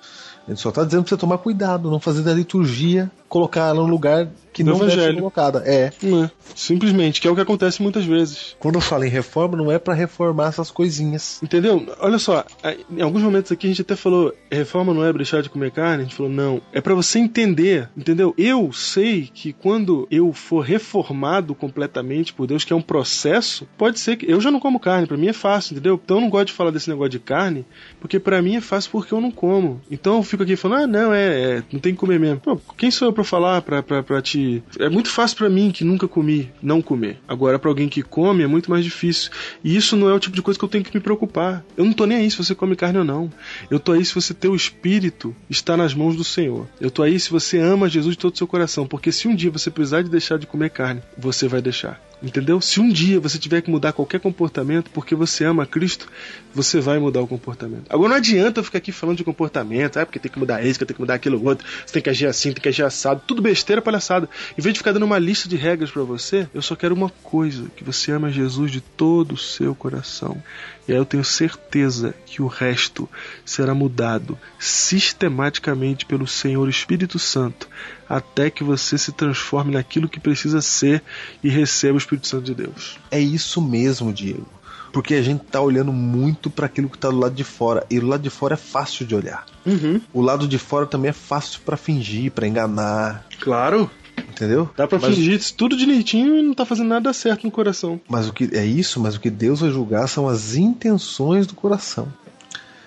C: Gente só tá dizendo pra você tomar cuidado, não fazer da liturgia, colocar ela no lugar que
B: Do
C: não deve ser
B: evangelho.
C: colocada. É.
B: É. Simplesmente, que é o que acontece muitas vezes.
C: Quando eu falo em reforma, não é pra reformar essas coisinhas.
B: Entendeu? Olha só, em alguns momentos aqui a gente até falou, reforma não é deixar de comer carne, a gente falou, não, é pra você entender, entendeu? Eu sei que quando eu for reformado completamente por Deus, que é um processo, pode ser que eu já não como carne, pra mim é fácil, entendeu? Então eu não gosto de falar desse negócio de carne, porque pra mim é fácil porque eu não como. Então eu fico aqui falando, ah, não, é, é não tem que comer mesmo. Pô, quem sou eu pra falar, pra, pra, pra te... É muito fácil pra mim que nunca comi, não comer. Agora pra alguém que come é muito mais difícil. E isso não é o tipo de coisa que eu tenho que me preocupar. Eu não tô nem aí se você come carne ou não. Eu tô aí se você teu espírito está nas mãos do Senhor. Eu tô aí se você ama Jesus de todo o seu coração, porque se um dia você precisar de deixar de comer carne, você vai deixar. Entendeu? Se um dia você tiver que mudar qualquer comportamento porque você ama Cristo, você vai mudar o comportamento. Agora não adianta eu ficar aqui falando de comportamento, ah, porque tem que mudar isso, tem que mudar aquilo outro, você tem que agir assim, tem que agir assado, tudo besteira, palhaçada. Em vez de ficar dando uma lista de regras pra você, eu só quero uma coisa, que você ama Jesus de todo o seu coração. E aí eu tenho certeza que o resto será mudado sistematicamente pelo Senhor Espírito Santo, até que você se transforme naquilo que precisa ser e receba o Espírito Santo de Deus.
C: É isso mesmo, Diego. Porque a gente tá olhando muito para aquilo que tá do lado de fora. E do lado de fora é fácil de olhar.
B: Uhum.
C: O lado de fora também é fácil para fingir, para enganar.
B: Claro.
C: Entendeu?
B: Dá pra
C: Mas-
B: fingir tudo direitinho e não tá fazendo nada certo no coração.
C: Mas o que é isso, mas o que Deus vai julgar são as intenções do coração.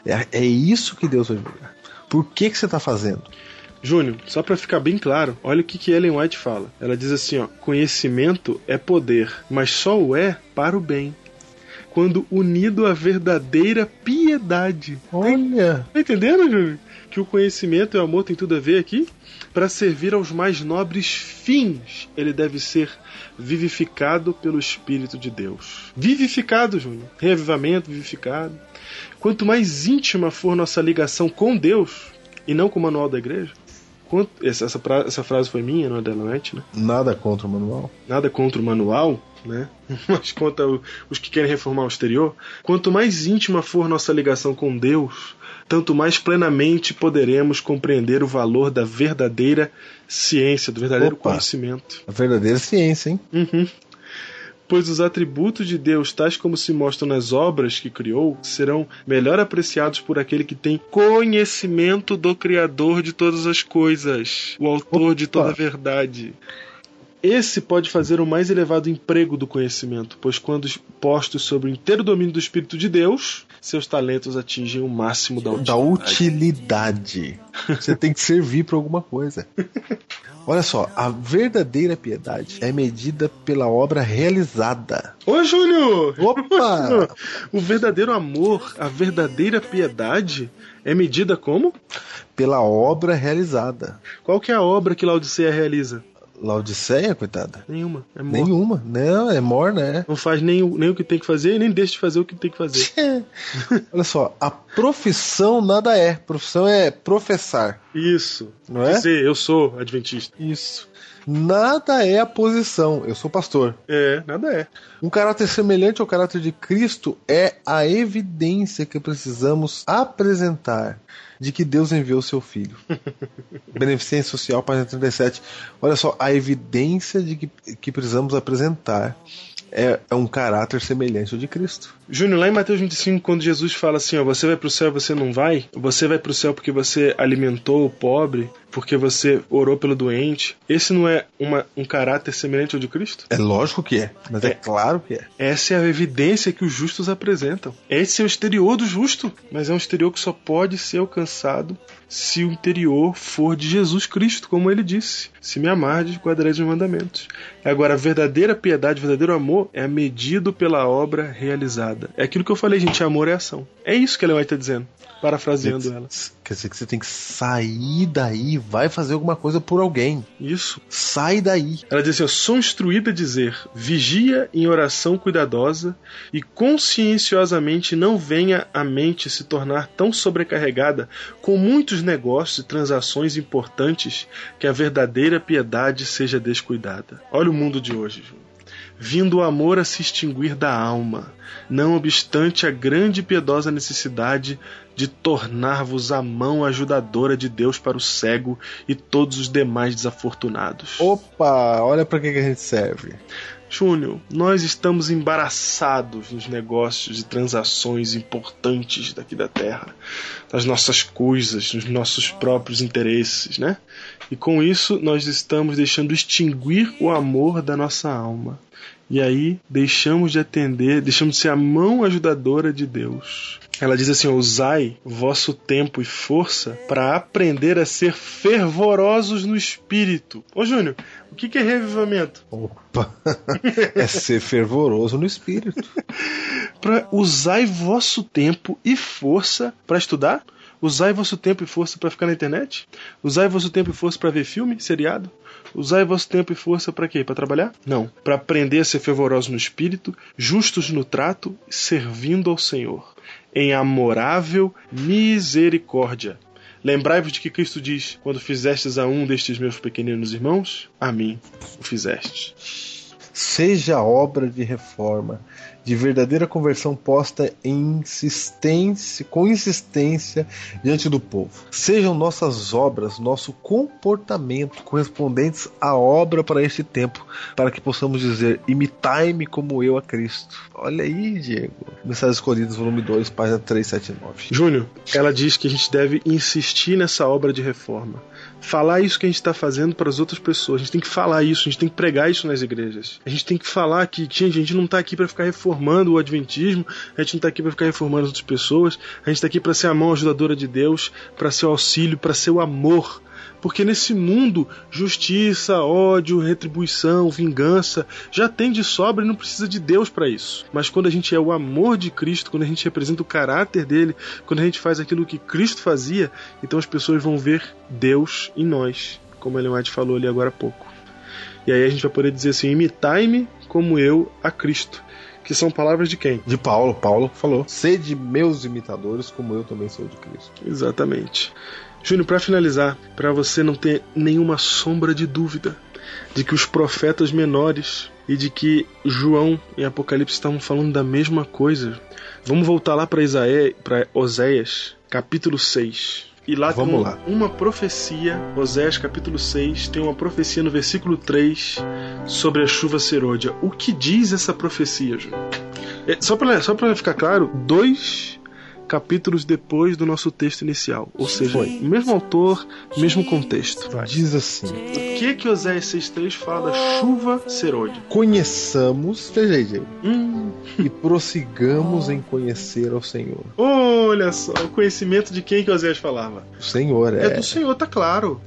C: É, é isso que Deus vai julgar. Por que, que você tá fazendo?
B: Júnior, só pra ficar bem claro, olha o que, que Ellen White fala. Ela diz assim, ó, conhecimento é poder, mas só o é para o bem. Quando unido à verdadeira piedade.
C: Olha,
B: Tá entendendo, Júnior? Que o conhecimento e o amor tem tudo a ver aqui? Para servir aos mais nobres fins, ele deve ser vivificado pelo Espírito de Deus. Vivificado, Júnior. Reavivamento, vivificado. Quanto mais íntima for nossa ligação com Deus, e não com o manual da igreja, essa, essa, essa frase foi minha, não é da White, né?
C: nada contra o manual.
B: nada contra o manual, né? (laughs) Mas contra o- os que querem reformar o exterior. Quanto mais íntima for nossa ligação com Deus, tanto mais plenamente poderemos compreender o valor da verdadeira ciência, do verdadeiro
C: Opa.
B: conhecimento.
C: A verdadeira ciência, hein?
B: Uhum. Pois os atributos de Deus, tais como se mostram nas obras que criou, serão melhor apreciados por aquele que tem conhecimento do Criador de todas as coisas, o autor de toda a verdade. Esse pode fazer o mais elevado emprego do conhecimento, pois quando postos sob o inteiro domínio do Espírito de Deus, seus talentos atingem o máximo da
C: Da
B: utilidade.
C: utilidade. Você tem que servir para alguma coisa. (laughs) Olha só, a verdadeira piedade é medida pela obra realizada.
B: Ô, Júnior!
C: Opa! (laughs)
B: O verdadeiro amor, a verdadeira piedade é medida como?
C: Pela obra realizada.
B: Qual que é a obra que Laodiceia realiza?
C: Laodiceia, coitada?
B: Nenhuma. É morta.
C: Nenhuma. Não, é morna, é.
B: Não faz nem, o- nem o que tem que fazer e nem deixa de fazer o que tem que fazer. (laughs)
C: Olha só, a profissão nada é. Profissão é professar.
B: Isso.
C: Não é?
B: Dizer, eu sou adventista.
C: Isso. Nada é a posição. Eu sou pastor.
B: É, nada é.
C: Um caráter semelhante ao caráter de Cristo é a evidência que precisamos apresentar de que Deus enviou seu filho. (laughs) Beneficência Social, página 37. Olha só, a evidência de que, que precisamos apresentar é, é um caráter semelhante ao de Cristo.
B: Júnior, lá em Mateus 25, quando Jesus fala assim, ó, você vai pro céu, você não vai, você vai pro céu porque você alimentou o pobre, porque você orou pelo doente, esse não é uma, um caráter semelhante ao de Cristo?
C: É lógico que é, mas é,
B: É.
C: claro que é.
B: Essa é a evidência que os justos apresentam. Esse é o exterior do justo, mas é um exterior que só pode ser alcançado se o interior for de Jesus Cristo, como ele disse: Se me amardes, guardareis os mandamentos. Agora, a verdadeira piedade, o verdadeiro amor é medido pela obra realizada. É aquilo que eu falei, gente: amor é ação. É isso que ela vai estar dizendo, parafraseando ela.
C: Quer dizer que você tem que sair daí, vai fazer alguma coisa por alguém.
B: Isso.
C: Sai daí.
B: Ela diz assim: Eu sou instruída a dizer: vigia em oração cuidadosa e conscienciosamente não venha a mente se tornar tão sobrecarregada com muitos negócios e transações importantes que a verdadeira piedade seja descuidada. Olha o mundo de hoje, Ju. Vindo o amor a se extinguir da alma, não obstante a grande e piedosa necessidade de tornar-vos a mão ajudadora de Deus para o cego e todos os demais desafortunados.
C: Opa, olha pra que, que a gente serve.
B: Júnior, nós estamos embaraçados nos negócios e transações importantes daqui da Terra, das nossas coisas, nos nossos próprios interesses, né? E com isso nós estamos deixando extinguir o amor da nossa alma. E aí deixamos de atender, deixamos de ser a mão ajudadora de Deus. Ela diz assim: Usai vosso tempo e força para aprender a ser fervorosos no espírito. Ô Júnior, o que é revivamento?
C: Opa, (laughs) é ser fervoroso no espírito. (laughs)
B: para usai vosso tempo e força para estudar? Usai vosso tempo e força para ficar na internet? Usai vosso tempo e força para ver filme, seriado? Usai vosso tempo e força para quê? Para trabalhar? Não. Para aprender a ser fervorosos no espírito, justos no trato, servindo ao Senhor, em amorável misericórdia. Lembrai-vos de que Cristo diz: Quando fizestes a um destes meus pequeninos irmãos, a mim o fizeste.
C: Seja obra de reforma, de verdadeira conversão posta em insistência, com insistência diante do povo. Sejam nossas obras, nosso comportamento correspondentes à obra para este tempo, para que possamos dizer: imitai-me como eu a Cristo. Olha aí, Diego. Mensagens Escolhidas, volume 2, página 379.
B: Júnior, ela diz que a gente deve insistir nessa obra de reforma. Falar isso que a gente está fazendo para as outras pessoas. A gente tem que falar isso, a gente tem que pregar isso nas igrejas. A gente tem que falar que, gente, a gente não está aqui para ficar reformando o adventismo, a gente não está aqui para ficar reformando as outras pessoas, a gente está aqui para ser a mão ajudadora de Deus, para ser o auxílio, para ser o amor. Porque nesse mundo, justiça, ódio, retribuição, vingança já tem de sobra e não precisa de Deus para isso. Mas quando a gente é o amor de Cristo, quando a gente representa o caráter dele, quando a gente faz aquilo que Cristo fazia, então as pessoas vão ver Deus em nós, como a White falou ali agora há pouco. E aí a gente vai poder dizer assim: imitai-me como eu a Cristo. Que são palavras de quem?
C: De Paulo, Paulo falou: Sede meus imitadores, como eu também sou de Cristo.
B: Exatamente. Júnior, para finalizar, para você não ter nenhuma sombra de dúvida de que os profetas menores e de que João e Apocalipse estavam falando da mesma coisa, vamos voltar lá para Isaías, para Oséias, capítulo 6. E lá
C: Vamos
B: tem
C: lá.
B: uma profecia, Oséias capítulo 6, tem uma profecia no versículo 3 sobre a chuva serôdia. O que diz essa profecia, Júnior? É, só para só pra ficar claro, dois capítulos depois do nosso texto inicial. Ou seja,
C: Foi.
B: mesmo autor, mesmo contexto.
C: Diz assim:
B: O que que Oséias 6.3 fala da chuva serôdia?
C: Conheçamos, veja aí, Diego,
B: Hum,
C: e prossigamos em conhecer ao Senhor.
B: olha só, o conhecimento de quem que Oséias falava.
C: O Senhor
B: É,
C: é,
B: do Senhor, tá claro.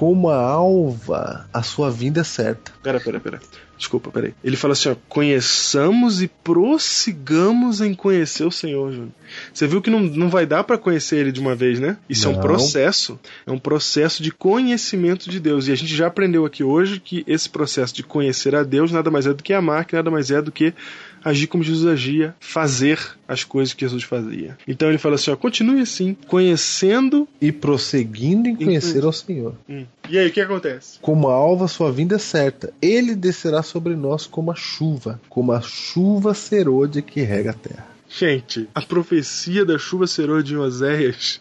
C: Como a alva, a sua vinda é certa.
B: Pera, pera, pera. Desculpa, peraí. Ele fala assim, ó, conheçamos e prossigamos em conhecer o Senhor, Júnior. Você viu que não, não vai dar pra conhecer ele de uma vez, né? Isso é um
C: Não.
B: processo. É um processo de conhecimento de Deus. E a gente já aprendeu aqui hoje que esse processo de conhecer a Deus nada mais é do que amar, que nada mais é do que agir como Jesus agia, fazer as coisas que Jesus fazia. Então ele fala assim, ó, continue assim, conhecendo.
C: E prosseguindo em conhecer ao Senhor.
B: Hum. E aí, o que acontece?
C: Como a alva, sua vinda é certa. Ele descerá sobre nós como a chuva, como a chuva serôdia que rega a terra.
B: Gente, a profecia da chuva serôdia em Oséias,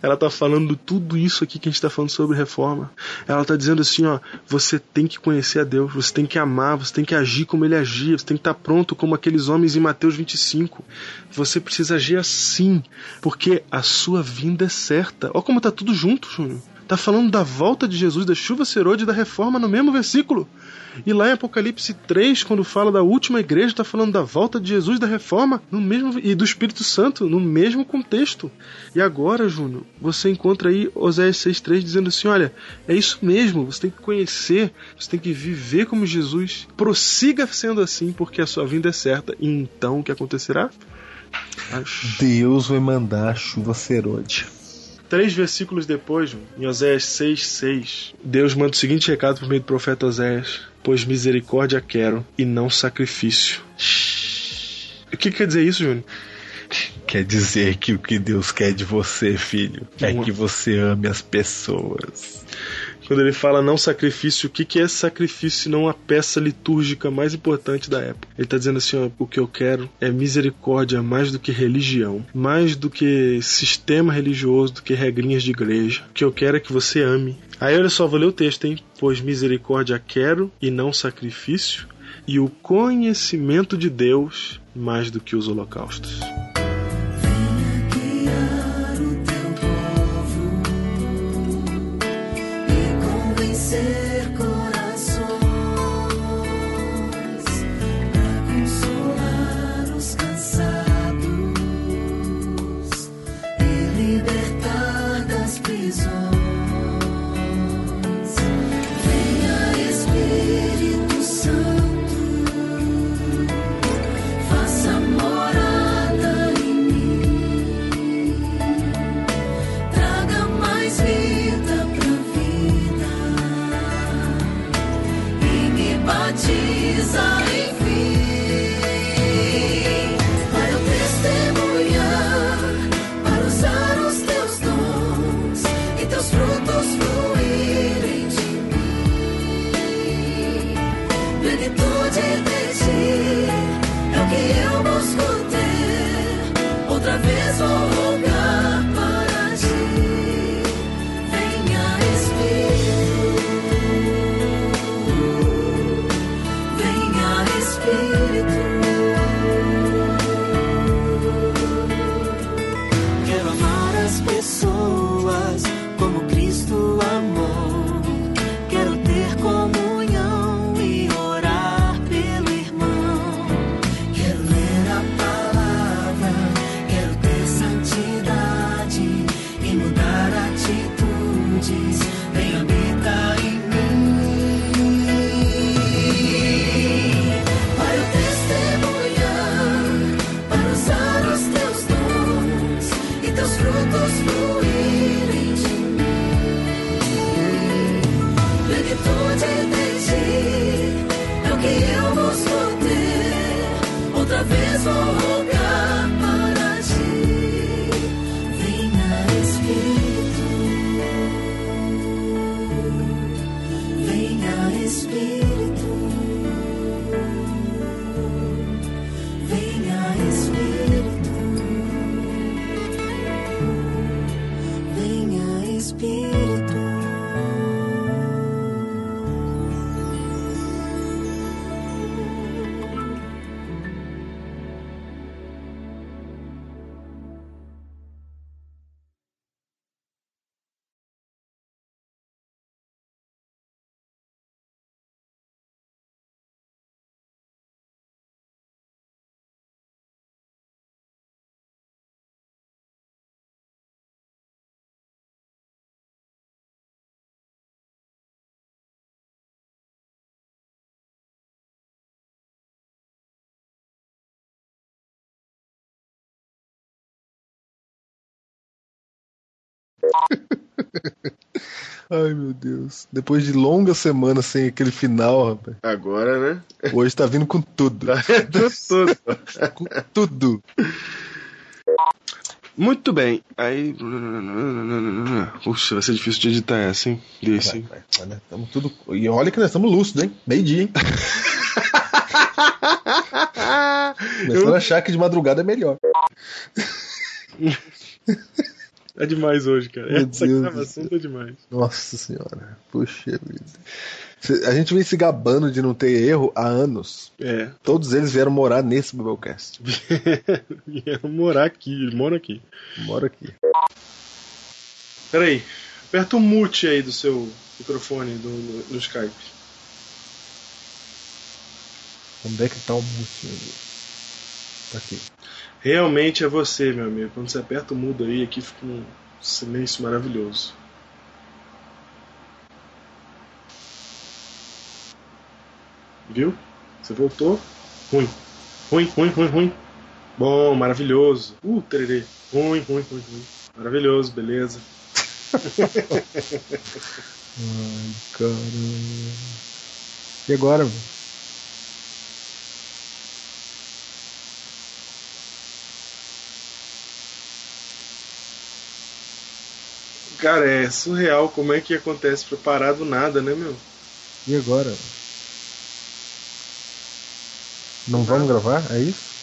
B: ela tá falando tudo isso aqui que a gente tá falando sobre reforma. Ela tá dizendo assim, ó, você tem que conhecer a Deus, você tem que amar, você tem que agir como ele agia, você tem que estar pronto como aqueles homens em Mateus 25. Você precisa agir assim, porque a sua vinda é certa. Ó como tá tudo junto, Júnior. Tá falando da volta de Jesus, da chuva serôdia e da reforma no mesmo versículo. E lá em Apocalipse 3, quando fala da última igreja, está falando da volta de Jesus da reforma no mesmo e do Espírito Santo no mesmo contexto. E agora, Júnior, você encontra aí Oséias 6,3 dizendo assim: olha, é isso mesmo, você tem que conhecer, você tem que viver como Jesus. Prossiga sendo assim, porque a sua vinda é certa. E então o que acontecerá?
C: Deus vai mandar a chuva serôdia.
B: Três versículos depois, em Oséias 6, 6, Deus manda o seguinte recado por meio do profeta Oséias: Pois misericórdia quero e não sacrifício. O que quer dizer isso, Júnior?
C: Quer dizer que o que Deus quer de você, filho, é que você ame as pessoas.
B: Quando ele fala não sacrifício, o que que é sacrifício se não a peça litúrgica mais importante da época? Ele está dizendo assim: ó, o que eu quero é misericórdia mais do que religião, mais do que sistema religioso, do que regrinhas de igreja. O que eu quero é que você ame. Aí olha só, vou ler o texto, hein? Pois misericórdia quero e não sacrifício, e o conhecimento de Deus mais do que os holocaustos.
E: E desire. (laughs)
C: Ai, meu Deus. Depois de longa semana sem aquele final, rapaz.
B: Agora, né?
C: Hoje tá vindo com tudo. (laughs)
B: Tudo.
C: com tudo.
B: Muito bem. Aí. Puxa, vai ser difícil de editar essa, hein? Desse?
C: Vai, vai, vai, né? Tamo tudo... E olha que nós estamos lúcidos, hein? Meio dia, hein? (laughs) Começando a achar que de madrugada é melhor.
B: É demais hoje, cara.
C: Meu
B: Essa
C: Deus
B: gravação
C: do
B: tá demais.
C: Nossa senhora. Puxa vida. A gente vem se gabando de não ter erro há anos.
B: É.
C: Todos eles vieram morar nesse Biblecast. (laughs)
B: Vieram morar aqui, ele mora aqui.
C: Mora aqui.
B: Peraí, aperta o mute aí do seu microfone do, no, no Skype.
C: Onde é que tá o mute? Tá aqui.
B: Realmente é você, meu amigo. Quando você aperta o mudo aí, aqui fica um silêncio maravilhoso. Viu? Você voltou? Ruim. Ruim, ruim, ruim, ruim. Bom, maravilhoso. Uh, tererê. Ruim, ruim, ruim, ruim. Maravilhoso, beleza. (laughs)
C: Ai, caramba. E agora, mano?
B: Cara, é surreal como é que acontece pra parar do nada, né, meu?
C: E agora? Não vamos gravar? É isso?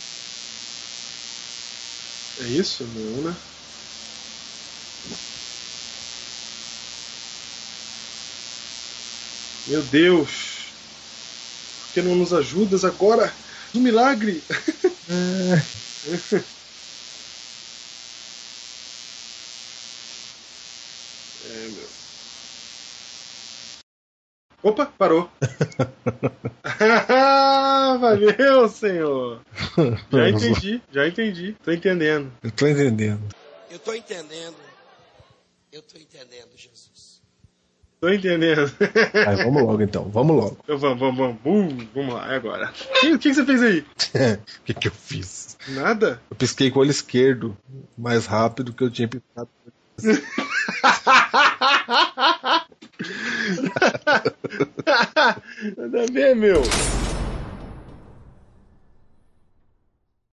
B: É isso? Não, né? Meu Deus! Por que não nos ajudas agora? No milagre! (laughs) É, (laughs) meu. Opa, parou. (laughs) Valeu, senhor. Já entendi, já entendi. Tô entendendo.
C: Eu tô entendendo.
F: Eu tô entendendo. Eu tô entendendo, Jesus.
B: Tô entendendo.
C: Aí, vamos logo então, vamos logo.
B: Então vamos, vamos, vamos. Uh, vamos lá, é agora. O que, o que você fez aí? (laughs)
C: O que, que eu fiz?
B: Nada?
C: Eu pisquei com o olho esquerdo mais rápido que eu tinha piscado. (laughs)
B: Nada a ver, meu.